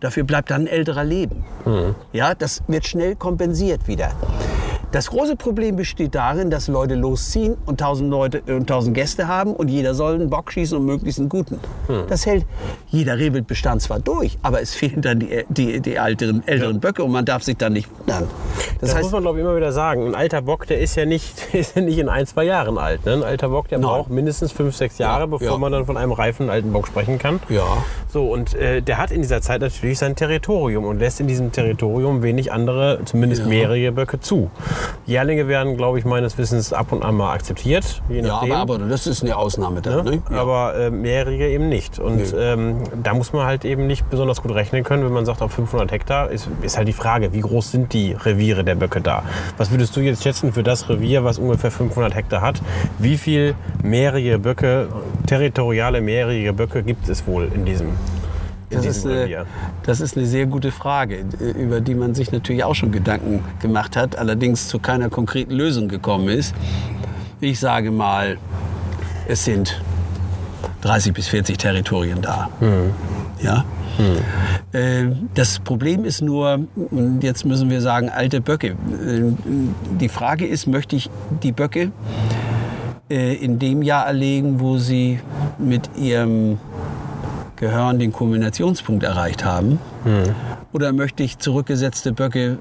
dafür bleibt dann ein älterer Leben. Mhm. Ja, das wird schnell kompensiert wieder. Das große Problem besteht darin, dass Leute losziehen und tausend Leute und tausend Gäste haben und jeder soll einen Bock schießen und möglichst einen guten. Hm. Das hält jeder Rehwildbestand zwar durch, aber es fehlen dann die, die, die älteren, älteren ja. Böcke und man darf sich dann nicht wundern. Das, das heißt, muss man glaube ich immer wieder sagen. Ein alter Bock, der ist ja nicht, ist ja nicht in ein, zwei Jahren alt. Ne? Ein alter Bock, der Nein. braucht mindestens fünf, sechs Jahre, ja, bevor man dann von einem reifen alten Bock sprechen kann. Ja. So, und äh, der hat in dieser Zeit natürlich sein Territorium und lässt in diesem Territorium wenig andere, zumindest mehrere Böcke zu. Jährlinge werden, glaube ich, meines Wissens ab und an mal akzeptiert. ja, aber, aber, das ist eine Ausnahme dann. Ne? Ja. Aber äh, mehrjährige eben nicht. Und nee. ähm, da muss man halt eben nicht besonders gut rechnen können, wenn man sagt, auf 500 Hektar ist, ist halt die Frage, wie groß sind die Reviere der Böcke da? Was würdest du jetzt schätzen für das Revier, was ungefähr 500 Hektar hat? Wie viel mehrjährige Böcke, territoriale mehrjährige Böcke gibt es wohl in diesem das ist, eine, das ist eine sehr gute Frage, über die man sich natürlich auch schon Gedanken gemacht hat, allerdings zu keiner konkreten Lösung gekommen ist. Ich sage mal, es sind 30 bis 40 Territorien da. Mhm. Ja? Mhm. Das Problem ist nur, jetzt müssen wir sagen, alte Böcke. Die Frage ist, möchte ich die Böcke äh, in dem Jahr erlegen, wo sie mit ihrem Gehörn den Kulminationspunkt erreicht haben? Hm. Oder möchte ich zurückgesetzte Böcke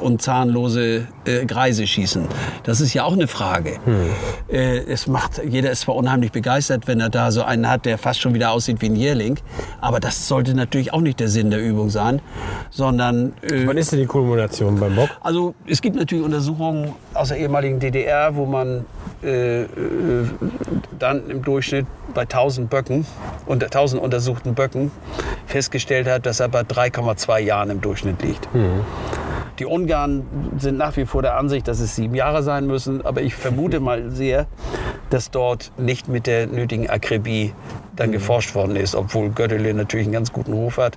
und zahnlose äh, Greise schießen? Das ist ja auch eine Frage. Hm. Äh, es macht, jeder ist zwar unheimlich begeistert, wenn er da so einen hat, der fast schon wieder aussieht wie ein Jährling. Aber das sollte natürlich auch nicht der Sinn der Übung sein, sondern... Äh, Wann ist denn die Kulmination beim Bock? Also es gibt natürlich Untersuchungen aus der ehemaligen DDR, wo man äh, äh, dann im Durchschnitt bei 1000 Böcken, unter 1000 untersuchten Böcken, festgestellt hat, dass er bei 3,2 Jahren im Durchschnitt liegt. Mhm. Die Ungarn sind nach wie vor der Ansicht, dass es sieben Jahre sein müssen, aber ich vermute mal sehr, dass dort nicht mit der nötigen Akribie dann mhm. geforscht worden ist, obwohl Göttele natürlich einen ganz guten Ruf hat.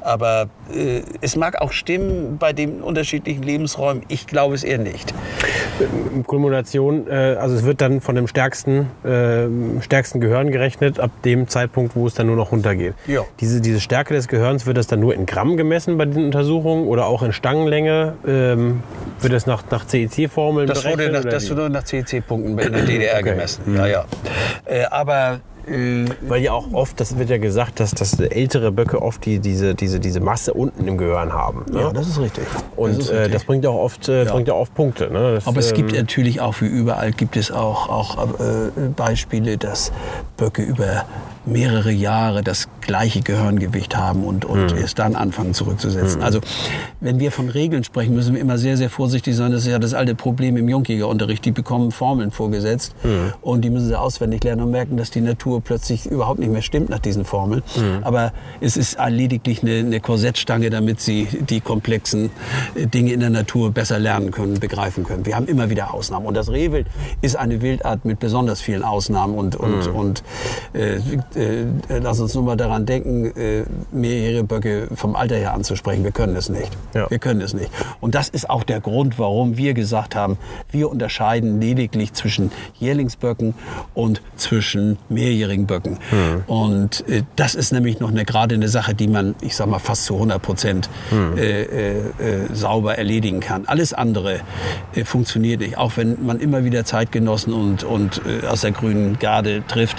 Aber äh, es mag auch stimmen bei den unterschiedlichen Lebensräumen. Ich glaube es eher nicht. Kulmination, äh, also es wird dann von dem stärksten, äh, stärksten Gehirn gerechnet, ab dem Zeitpunkt, wo es dann nur noch runtergeht. Ja. Diese, diese Stärke des Gehirns, wird das dann nur in Gramm gemessen bei den Untersuchungen oder auch in Stangenlänge? Ähm, wird das nach, nach CEC-Formeln das berechnet? Wurde nach, das wurde nach CEC-Punkten in der DDR okay. gemessen. Ja, ja. Äh, aber äh, Weil ja auch oft, das wird ja gesagt, dass, dass ältere Böcke oft die, diese, diese, diese Masse unten im Gehirn haben. Ne? Ja, das ist richtig. Und das, ist richtig. Äh, das bringt ja auch oft äh, ja. bringt ja oft Punkte. Ne? Das, Aber es gibt ähm, natürlich auch, wie überall, gibt es auch, auch äh, Beispiele, dass Böcke über mehrere Jahre das gleiche Gehirngewicht haben und, und Hm. erst dann anfangen zurückzusetzen. Also wenn wir von Regeln sprechen, müssen wir immer sehr, sehr vorsichtig sein. Das ist ja das alte Problem im Jungjägerunterricht. Die bekommen Formeln vorgesetzt Hm. und die müssen sie auswendig lernen und merken, dass die Natur plötzlich überhaupt nicht mehr stimmt nach diesen Formeln. Hm. Aber es ist lediglich eine, eine Korsettstange, damit sie die komplexen äh, Dinge in der Natur besser lernen können, begreifen können. Wir haben immer wieder Ausnahmen. Und das Rehwild ist eine Wildart mit besonders vielen Ausnahmen. Und, und, und äh, äh, lass uns nur mal daran denken, äh, mehrjährige Böcke vom Alter her anzusprechen. Wir können es nicht. Ja. Wir können es nicht. Und das ist auch der Grund, warum wir gesagt haben, wir unterscheiden lediglich zwischen Jährlingsböcken und zwischen mehrjährigen Böcken. Und äh, das ist nämlich noch eine gerade eine Sache, die man, ich sag mal, fast zu 100 Prozent äh, äh, äh, sauber erledigen kann. Alles andere äh, funktioniert nicht. Auch wenn man immer wieder Zeitgenossen und, und äh, aus der grünen Garde trifft,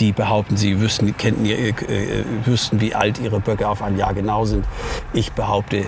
die behaupten, sie wüssten, könnten, ihr- äh, äh, wüssten, wie alt ihre Böcke auf ein Jahr genau sind. Ich behaupte,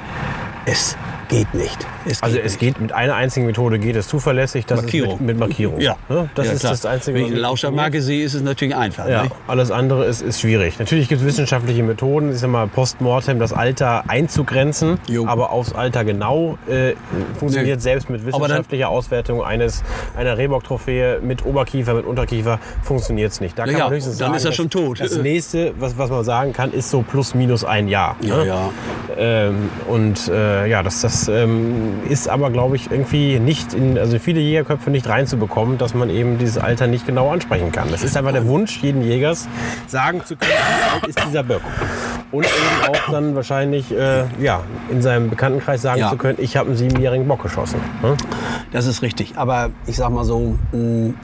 es geht nicht. Es Also geht es nicht. geht mit einer einzigen Methode geht es zuverlässig, das Markierung. ist mit, mit Markierung. Ja, Ne? Das ja, ist klar. das Einzige. Wenn ich eine Lauschermarke sehe, ist es natürlich einfach. Ja, nicht? alles andere ist, ist schwierig. Natürlich gibt es wissenschaftliche Methoden, ich sag mal postmortem das Alter einzugrenzen, Jo. aber aufs Alter genau äh, funktioniert Nee. selbst mit wissenschaftlicher Auswertung eines einer Rehbock-Trophäe mit Oberkiefer, mit Unterkiefer funktioniert es nicht. Da Ja, kann ja, man höchstens dann sagen, ist er schon tot. Das nächste, was, was man sagen kann, ist so plus minus ein Jahr. Ja, ne? ja. Ähm, und äh, ja, das, das ähm, ist aber, glaube ich, irgendwie nicht in, also viele Jägerköpfe nicht reinzubekommen, dass man eben dieses Alter nicht genau ansprechen kann. Das ist einfach der Wunsch jeden Jägers, sagen zu können, wie alt ist dieser Böck. Und eben auch dann wahrscheinlich äh, ja, in seinem Bekanntenkreis sagen Ja. zu können, ich habe einen siebenjährigen Bock geschossen. Ne? Das ist richtig. Aber ich sag mal so, mh,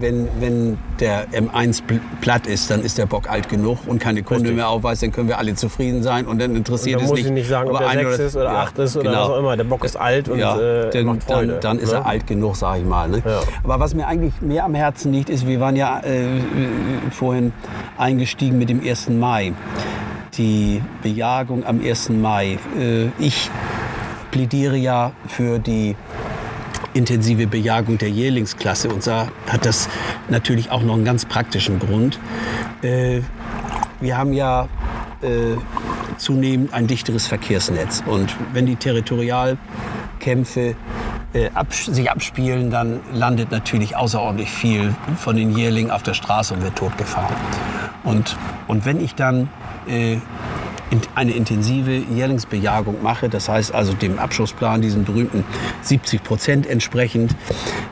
wenn, wenn der M1 pl- platt ist, dann ist der Bock alt genug und keine Kunde Richtig. mehr aufweist, dann können wir alle zufrieden sein und dann interessiert Und dann es muss nicht. ich nicht sagen, ob aber der ein sechs ist oder ja, acht ist oder genau. was auch immer. Der Bock ist alt und ja, äh, dann, macht Freude. dann, dann ist ne? er alt genug, sage ich mal. Ne? Ja. Aber was mir eigentlich mehr am Herzen liegt, ist, wir waren ja äh, vorhin eingestiegen mit dem 1. Mai. Die Bejagung am 1. Mai. Äh, ich plädiere ja für die intensive Bejagung der Jährlingsklasse. Und da hat das natürlich auch noch einen ganz praktischen Grund. Äh, wir haben ja äh, zunehmend ein dichteres Verkehrsnetz. Und wenn die Territorialkämpfe sich abspielen, dann landet natürlich außerordentlich viel von den Jährlingen auf der Straße und wird totgefahren. Und, und wenn ich dann äh, in- eine intensive Jährlingsbejagung mache, das heißt also dem Abschussplan, diesen berühmten 70 Prozent entsprechend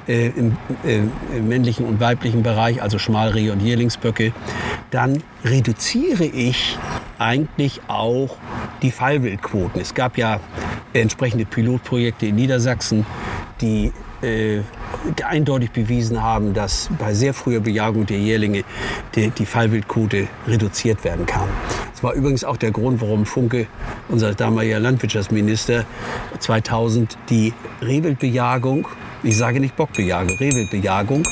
äh, im, äh, im männlichen und weiblichen Bereich, also Schmalrehe und Jährlingsböcke, dann reduziere ich eigentlich auch die Fallwildquoten. Es gab ja entsprechende Pilotprojekte in Niedersachsen, die äh, eindeutig bewiesen haben, dass bei sehr früher Bejagung der Jährlinge die, die Fallwildquote reduziert werden kann. Das war übrigens auch der Grund, warum Funke, unser damaliger Landwirtschaftsminister, 2000 die Rehwildbejagung, ich sage nicht Bockbejagung, Rehwildbejagung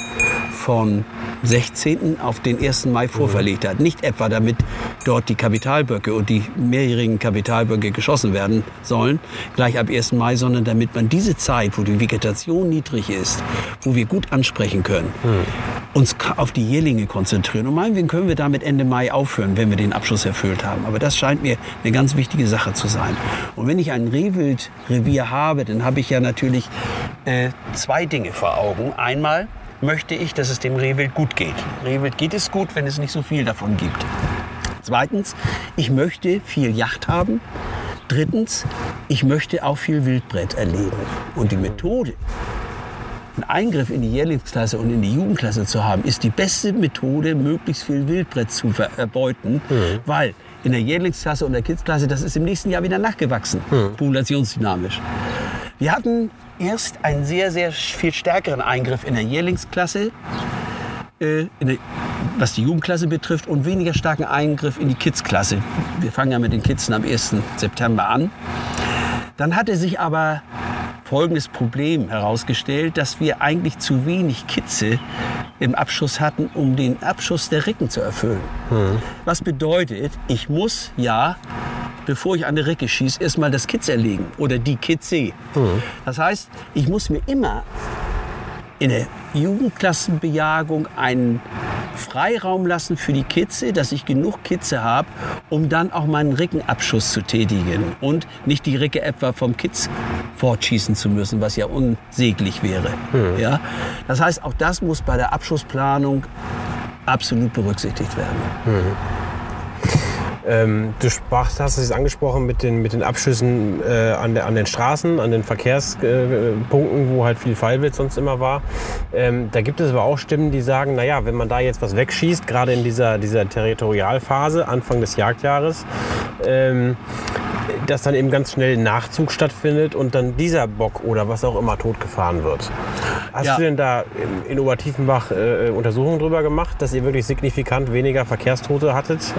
von 16. auf den 1. Mai vorverlegt hat. Nicht etwa damit dort die Kapitalböcke und die mehrjährigen Kapitalböcke geschossen werden sollen, gleich ab 1. Mai, sondern damit man diese Zeit, wo die Vegetation niedrig ist, wo wir gut ansprechen können, uns auf die Jährlinge konzentrieren. Und meinetwegen können wir damit Ende Mai aufhören, wenn wir den Abschluss erfüllt haben. Aber das scheint mir eine ganz wichtige Sache zu sein. Und wenn ich ein Rehwildrevier habe, dann habe ich ja natürlich äh, zwei Dinge vor Augen. Einmal möchte ich, dass es dem Rehwild gut geht. Rehwild geht es gut, wenn es nicht so viel davon gibt. Zweitens, ich möchte viel Yacht haben. Drittens, ich möchte auch viel Wildbrett erleben. Und die Methode, einen Eingriff in die Jährlingsklasse und in die Jugendklasse zu haben, ist die beste Methode, möglichst viel Wildbrett zu erbeuten, weil in der Jährlingsklasse und der Kidsklasse, das ist im nächsten Jahr wieder nachgewachsen, populationsdynamisch. Wir hatten erst einen sehr, sehr viel stärkeren Eingriff in der Jährlingsklasse, äh, der, was die Jugendklasse betrifft, und weniger starken Eingriff in die Kidsklasse. Wir fangen ja mit den Kids am 1. September an. Dann hatte sich aber folgendes Problem herausgestellt, dass wir eigentlich zu wenig Kitze im Abschuss hatten, um den Abschuss der Ricken zu erfüllen. Was bedeutet, ich muss ja, bevor ich an die Ricke schieße, erstmal das Kitz erlegen oder die Kitze. Das heißt, ich muss mir immer in der Jugendklassenbejagung einen Freiraum lassen für die Kitze, dass ich genug Kitze habe, um dann auch meinen Rickenabschuss zu tätigen und nicht die Ricke etwa vom Kitz fortschießen zu müssen, was ja unsäglich wäre. Hm. Ja? Das heißt, auch das muss bei der Abschussplanung absolut berücksichtigt werden. Ähm, du sprachst, hast es angesprochen mit den, mit den Abschüssen äh, an, der, an den Straßen, an den Verkehrspunkten, wo halt viel Fallwild sonst immer war. Ähm, da gibt es aber auch Stimmen, die sagen, naja, wenn man da jetzt was wegschießt, gerade in dieser, dieser Territorialphase, Anfang des Jagdjahres, ähm, dass dann eben ganz schnell Nachzug stattfindet und dann dieser Bock oder was auch immer totgefahren wird. Hast Ja. du denn da in, in Obertiefenbach äh, Untersuchungen drüber gemacht, dass ihr wirklich signifikant weniger Verkehrstote hattet?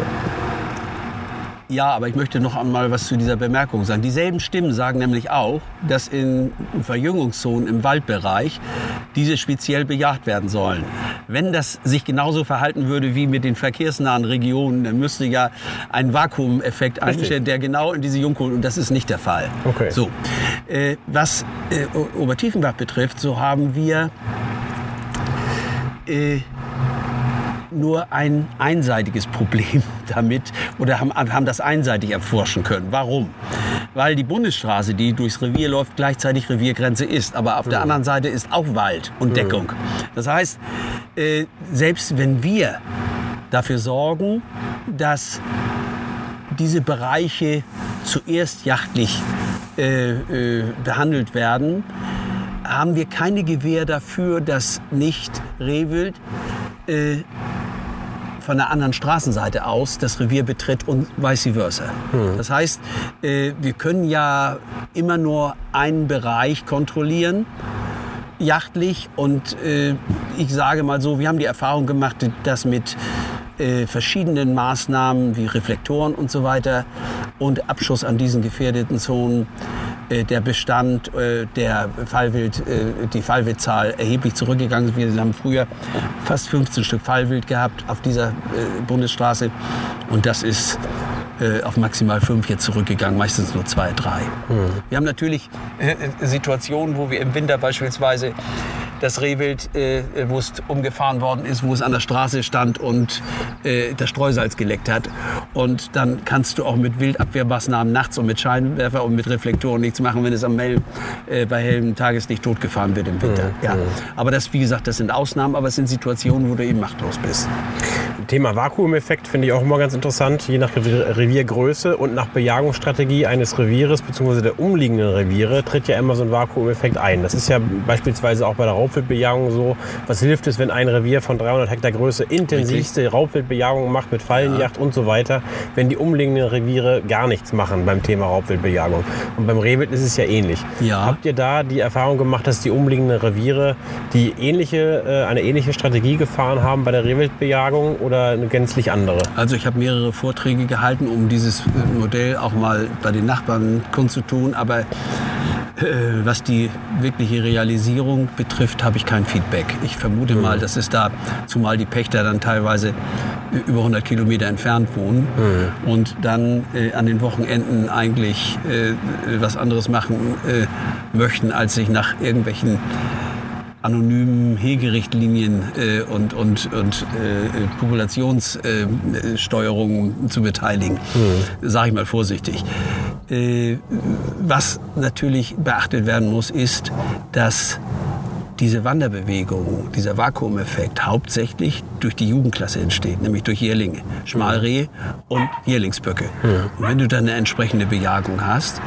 Ja, aber ich möchte noch einmal was zu dieser Bemerkung sagen. Dieselben Stimmen sagen nämlich auch, dass in Verjüngungszonen im Waldbereich diese speziell bejagt werden sollen. Wenn das sich genauso verhalten würde wie mit den verkehrsnahen Regionen, dann müsste ja ein Vakuumeffekt einstellen, der genau in diese Jungkohle, und das ist nicht der Fall. Okay. So, äh, was äh, Obertiefenbach betrifft, so haben wir äh, nur ein einseitiges Problem damit oder haben, haben das einseitig erforschen können. Warum? Weil die Bundesstraße, die durchs Revier läuft, gleichzeitig Reviergrenze ist. Aber auf der anderen Seite ist auch Wald und Deckung. Das heißt, äh, selbst wenn wir dafür sorgen, dass diese Bereiche zuerst jachtlich äh, äh, behandelt werden, haben wir keine Gewähr dafür, dass nicht Rehwild äh, von der anderen Straßenseite aus das Revier betritt und vice versa. Das heißt, äh, wir können ja immer nur einen Bereich kontrollieren, jachtlich. Und äh, ich sage mal so, wir haben die Erfahrung gemacht, dass mit äh, verschiedenen Maßnahmen wie Reflektoren und so weiter und Abschuss an diesen gefährdeten Zonen äh, der Bestand äh, der Fallwild, äh, die Fallwildzahl erheblich zurückgegangen ist. Wir haben früher fast 15 Stück Fallwild gehabt auf dieser äh, Bundesstraße und das ist auf maximal fünf jetzt zurückgegangen, meistens nur zwei, drei. Wir haben natürlich Situationen, wo wir im Winter beispielsweise das Rehwild, äh, wo es umgefahren worden ist, wo es an der Straße stand und äh, das Streusalz geleckt hat. Und dann kannst du auch mit Wildabwehrmaßnahmen nachts und mit Scheinwerfer und mit Reflektoren nichts machen, wenn es am hell, äh, bei hellem Tageslicht totgefahren wird im Winter. Ja. Aber das, wie gesagt, das sind Ausnahmen, aber es sind Situationen, wo du eben machtlos bist. Thema Vakuumeffekt finde ich auch immer ganz interessant, je nach Revier- Reviergröße und nach Bejagungsstrategie eines Revieres bzw. der umliegenden Reviere tritt ja immer so ein Vakuumeffekt ein. Das ist ja beispielsweise auch bei der Raubwildbejagung so. Was hilft es, wenn ein Revier von 300 Hektar Größe intensivste Raubwildbejagung macht mit Fallenjagd und so weiter, wenn die umliegenden Reviere gar nichts machen beim Thema Raubwildbejagung. Und beim Rehwild ist es ja ähnlich. Ja. Habt ihr da die Erfahrung gemacht, dass die umliegenden Reviere die ähnliche, äh, eine ähnliche Strategie gefahren haben bei der Rehwildbejagung oder eine gänzlich andere? Also ich habe mehrere Vorträge gehalten, um dieses äh, Modell auch mal bei den Nachbarn kundzutun. Aber äh, was die wirkliche Realisierung betrifft, habe ich kein Feedback. Ich vermute mal, dass es da, zumal die Pächter dann teilweise über 100 Kilometer entfernt wohnen und dann äh, an den Wochenenden eigentlich äh, was anderes machen äh, möchten, als sich nach irgendwelchen anonymen Hegerichtlinien äh, und, und, und äh, Populationssteuerung zu beteiligen, sage ich mal vorsichtig. Äh, was natürlich beachtet werden muss, ist, dass diese Wanderbewegung, dieser Vakuumeffekt hauptsächlich durch die Jugendklasse entsteht, nämlich durch Jährlinge, Schmalreh und Jährlingsböcke. Und wenn du dann eine entsprechende Bejagung hast,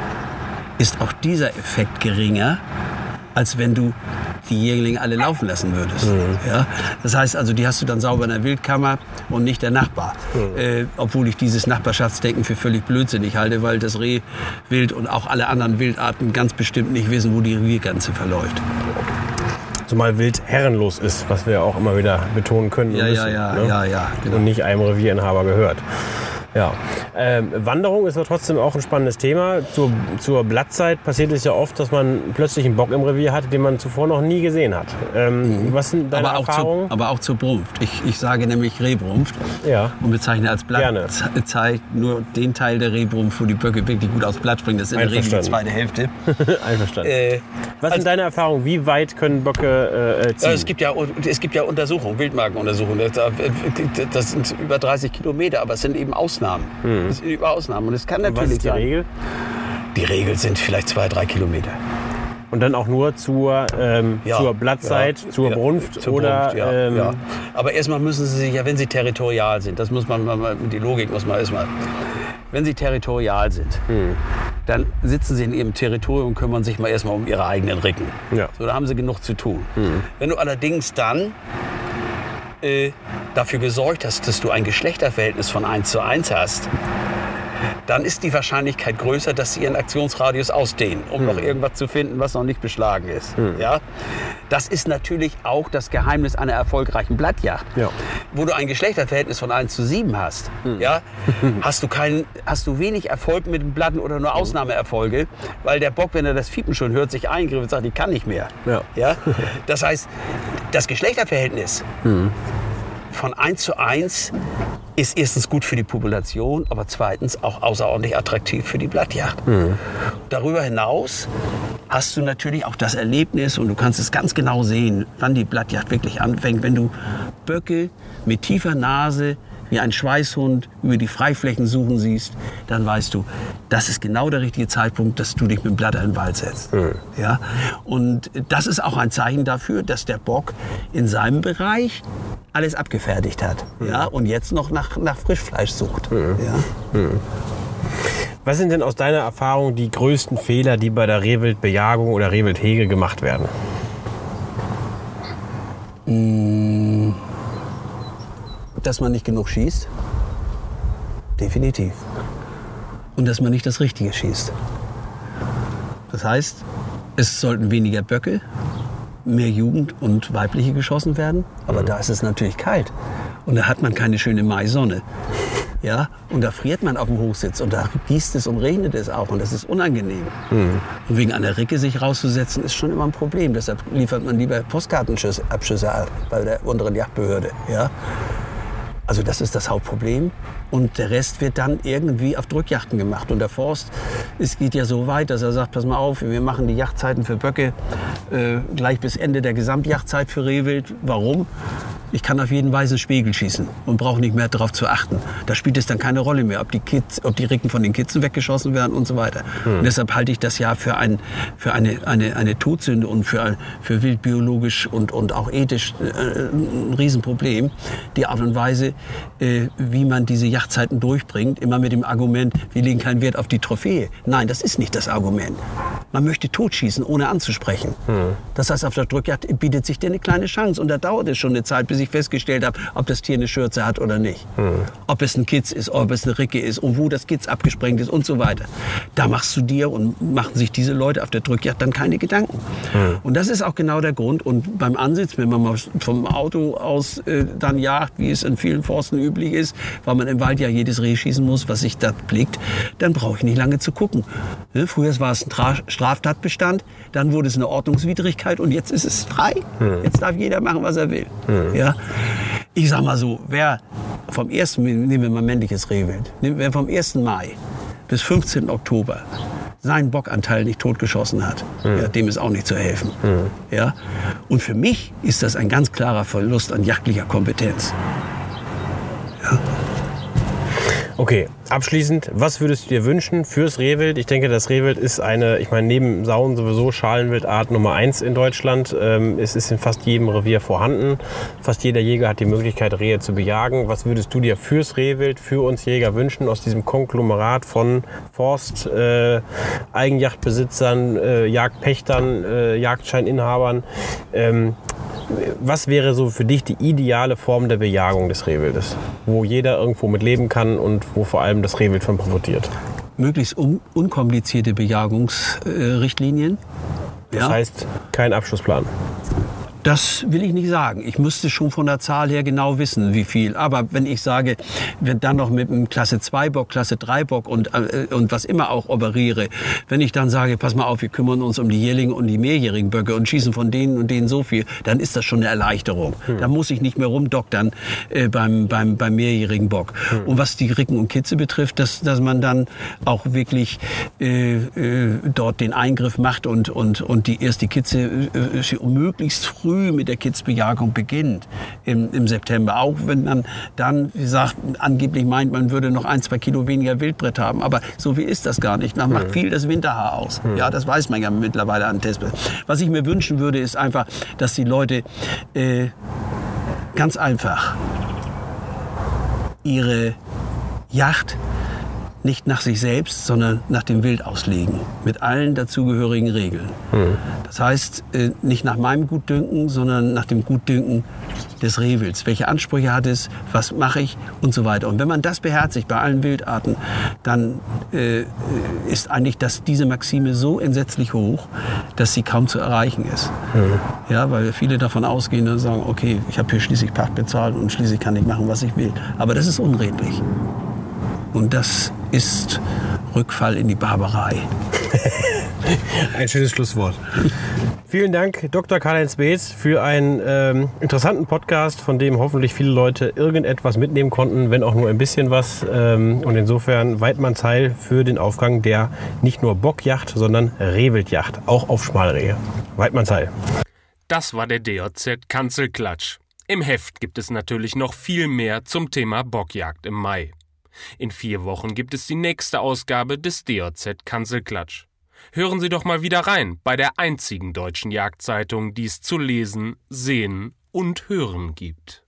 ist auch dieser Effekt geringer, als wenn du die Jährlinge alle laufen lassen würdest. Ja? Das heißt also, die hast du dann sauber in der Wildkammer und nicht der Nachbar. Äh, obwohl ich dieses Nachbarschaftsdenken für völlig blödsinnig halte, weil das Rehwild und auch alle anderen Wildarten ganz bestimmt nicht wissen, wo die Reviergrenze verläuft. Zumal Wild herrenlos ist, was wir auch immer wieder betonen können. Ja, ja, müssen, ja, ne? ja, ja, genau. Und nicht einem Revierinhaber gehört. Ja. Ähm, Wanderung ist aber trotzdem auch ein spannendes Thema. Zur, zur Blattzeit passiert es ja oft, dass man plötzlich einen Bock im Revier hat, den man zuvor noch nie gesehen hat. Ähm, Was sind deine Mhm. aber, auch Erfahrungen? zu, aber auch zur Brunft. Ich, ich sage nämlich Rehbrunft Ja. und bezeichne als Blatt Gerne. ze- zeigt nur den Teil der Rehbrunft, wo die Böcke wirklich gut aufs Blatt springen. Das ist in der Regel die zweite Hälfte. Einverstanden. Äh, Was sind deine Erfahrungen? Wie weit können Böcke äh, ziehen? Ja, es, gibt ja, es gibt ja Untersuchungen, Wildmarkenuntersuchungen. Das, das sind über 30 Kilometer, aber es sind eben Ausnahmen. Das sind über Ausnahmen. Und es kann Was natürlich ist die sein. Regel? Die Regel sind vielleicht zwei, drei Kilometer. Und dann auch nur zur, ähm, Ja, zur Blattzeit, ja, zur ja, Brunft zur oder Brunft, ja, ähm, ja. Aber erstmal müssen sie sich ja, wenn sie territorial sind, das muss man, man die Logik muss man erstmal. Wenn sie territorial sind, Hm. dann sitzen sie in ihrem Territorium und kümmern sich mal erstmal um ihre eigenen Ricken. Ja. So, da haben sie genug zu tun. Hm. Wenn du allerdings dann äh, dafür gesorgt hast, dass du ein Geschlechterverhältnis von 1 zu 1 hast, dann ist die Wahrscheinlichkeit größer, dass sie ihren Aktionsradius ausdehnen, um Hm. noch irgendwas zu finden, was noch nicht beschlagen ist. Ja? Das ist natürlich auch das Geheimnis einer erfolgreichen Blattjagd. Ja. Wo du ein Geschlechterverhältnis von 1 zu 7 hast, Hm. ja, hast, du keinen, hast du wenig Erfolg mit dem Blatten oder nur Ausnahmeerfolge, weil der Bock, wenn er das Fiepen schon hört, sich eingriff und sagt, ich kann nicht mehr. Ja. Ja? Das heißt, das Geschlechterverhältnis von 1 zu 1 ist erstens gut für die Population, aber zweitens auch außerordentlich attraktiv für die Blattjagd. Darüber hinaus hast du natürlich auch das Erlebnis und du kannst es ganz genau sehen, wann die Blattjagd wirklich anfängt, wenn du Böcke mit tiefer Nase wie ein Schweißhund über die Freiflächen suchen siehst, dann weißt du, das ist genau der richtige Zeitpunkt, dass du dich mit dem Blatt in den Wald setzt. Ja? Und das ist auch ein Zeichen dafür, dass der Bock in seinem Bereich alles abgefertigt hat. Ja? Und jetzt noch nach, nach Frischfleisch sucht. Ja? Was sind denn aus deiner Erfahrung die größten Fehler, die bei der Rehwildbejagung oder Rehwildhege gemacht werden? Dass man nicht genug schießt? Definitiv. Und dass man nicht das Richtige schießt. Das heißt, es sollten weniger Böcke, mehr Jugend und weibliche geschossen werden. Aber da ist es natürlich kalt. Und da hat man keine schöne Maisonne. Ja, und da friert man auf dem Hochsitz und da gießt es und regnet es auch und das ist unangenehm. Und wegen einer Ricke sich rauszusetzen, ist schon immer ein Problem. Deshalb liefert man lieber Postkartenabschüsse ab bei der unteren Jagdbehörde. Ja? Also das ist das Hauptproblem. Und der Rest wird dann irgendwie auf Drückjachten gemacht. Und der Forst, es geht ja so weit, dass er sagt, pass mal auf, wir machen die Jachtzeiten für Böcke äh, gleich bis Ende der Gesamtjachtzeit für Rehwild. Warum? Ich kann auf jeden weißen Spiegel schießen und brauche nicht mehr darauf zu achten. Da spielt es dann keine Rolle mehr, ob die, Kids, ob die Ricken von den Kitzen weggeschossen werden und so weiter. Und deshalb halte ich das ja für, ein, für eine, eine, eine Todsünde und für, für wildbiologisch und, und auch ethisch äh, ein Riesenproblem. Die Art und Weise, äh, wie man diese Yachtzeiten durchbringt, immer mit dem Argument, wir legen keinen Wert auf die Trophäe. Nein, das ist nicht das Argument. Man möchte totschießen, ohne anzusprechen. Das heißt, auf der Drückjagd bietet sich dir eine kleine Chance. Und da dauert es schon eine Zeit, bis ich festgestellt habe, ob das Tier eine Schürze hat oder nicht. Ob es ein Kitz ist, ob es eine Ricke ist und wo das Kitz abgesprengt ist und so weiter. Da machst du dir und machen sich diese Leute auf der Drückjagd dann keine Gedanken. Und das ist auch genau der Grund. Und beim Ansitz, wenn man mal vom Auto aus äh, dann jagt, wie es in vielen Forsten üblich ist, weil man im Wald ja jedes Reh schießen muss, was sich da blickt, dann brauche ich nicht lange zu gucken. Ne? Früher war es ein Tra Straftatbestand, dann wurde es eine Ordnungswidrigkeit und jetzt ist es frei. Jetzt darf jeder machen, was er will. Ja? Ich sag mal so, wer vom 1. nehmen wir mal männliches Rehwild, wer vom 1. Mai bis 15. Oktober seinen Bockanteil nicht totgeschossen hat, ja, dem ist auch nicht zu helfen. Ja? Und für mich ist das ein ganz klarer Verlust an jagdlicher Kompetenz. Okay, abschließend, was würdest du dir wünschen fürs Rehwild? Ich denke, das Rehwild ist eine, ich meine, neben Sauen sowieso Schalenwildart Nummer eins in Deutschland. Ähm, es ist in fast jedem Revier vorhanden. Fast jeder Jäger hat die Möglichkeit, Rehe zu bejagen. Was würdest du dir fürs Rehwild, für uns Jäger wünschen aus diesem Konglomerat von Forst, äh, Eigenjachtbesitzern, äh, Jagdpächtern, äh, Jagdscheininhabern? Ähm, was wäre so für dich die ideale Form der Bejagung des Rehwildes, wo jeder irgendwo mit leben kann und wo vor allem das Rehwild von profitiert? Möglichst un unkomplizierte Bejagungsrichtlinien. Das heißt, kein Abschlussplan. Das will ich nicht sagen. Ich müsste schon von der Zahl her genau wissen, wie viel. Aber wenn ich sage, wenn dann noch mit einem Klasse 2 Bock, Klasse 3 Bock und, äh, und was immer auch operiere, wenn ich dann sage, pass mal auf, wir kümmern uns um die Jährlinge und die mehrjährigen Böcke und schießen von denen und denen so viel, dann ist das schon eine Erleichterung. Hm. Da muss ich nicht mehr rumdoktern äh, beim, beim, beim mehrjährigen Bock. Hm. Und was die Ricken und Kitze betrifft, dass, dass man dann auch wirklich äh, äh, dort den Eingriff macht und, und, und die erst die Kitze äh, möglichst früh mit der Kitzbejagung beginnt im, im September. Auch wenn man dann, wie gesagt, angeblich meint, man würde noch ein, zwei Kilo weniger Wildbrett haben. Aber so wie ist das gar nicht. Man macht hm. viel das Winterhaar aus. Hm. Ja, das weiß man ja mittlerweile an Tests. Was ich mir wünschen würde, ist einfach, dass die Leute äh, ganz einfach ihre Yacht nicht nach sich selbst, sondern nach dem Wild auslegen. Mit allen dazugehörigen Regeln. Mhm. Das heißt, äh, nicht nach meinem Gutdünken, sondern nach dem Gutdünken des Rehwilds. Welche Ansprüche hat es? Was mache ich? Und so weiter. Und wenn man das beherzigt bei allen Wildarten, dann äh, ist eigentlich das, diese Maxime so entsetzlich hoch, dass sie kaum zu erreichen ist. Mhm. Ja, weil viele davon ausgehen und sagen, okay, ich habe hier schließlich Pacht bezahlt und schließlich kann ich machen, was ich will. Aber das ist unredlich. Und das ist Rückfall in die Barbarei. Ein schönes Schlusswort. Vielen Dank, Dr. Karl-Heinz Beetz, für einen ähm, interessanten Podcast, von dem hoffentlich viele Leute irgendetwas mitnehmen konnten, wenn auch nur ein bisschen was. Ähm, und insofern Weidmanns Heil für den Aufgang der nicht nur Bockjacht, sondern Rehwildjacht, auch auf Schmalrehe. Weidmanns Heil. Das war der DJZ Kanzelklatsch. Im Heft gibt es natürlich noch viel mehr zum Thema Bockjagd im Mai. In vier Wochen gibt es die nächste Ausgabe des DOZ Kanzelklatsch. Hören Sie doch mal wieder rein bei der einzigen deutschen Jagdzeitung, die es zu lesen, sehen und hören gibt.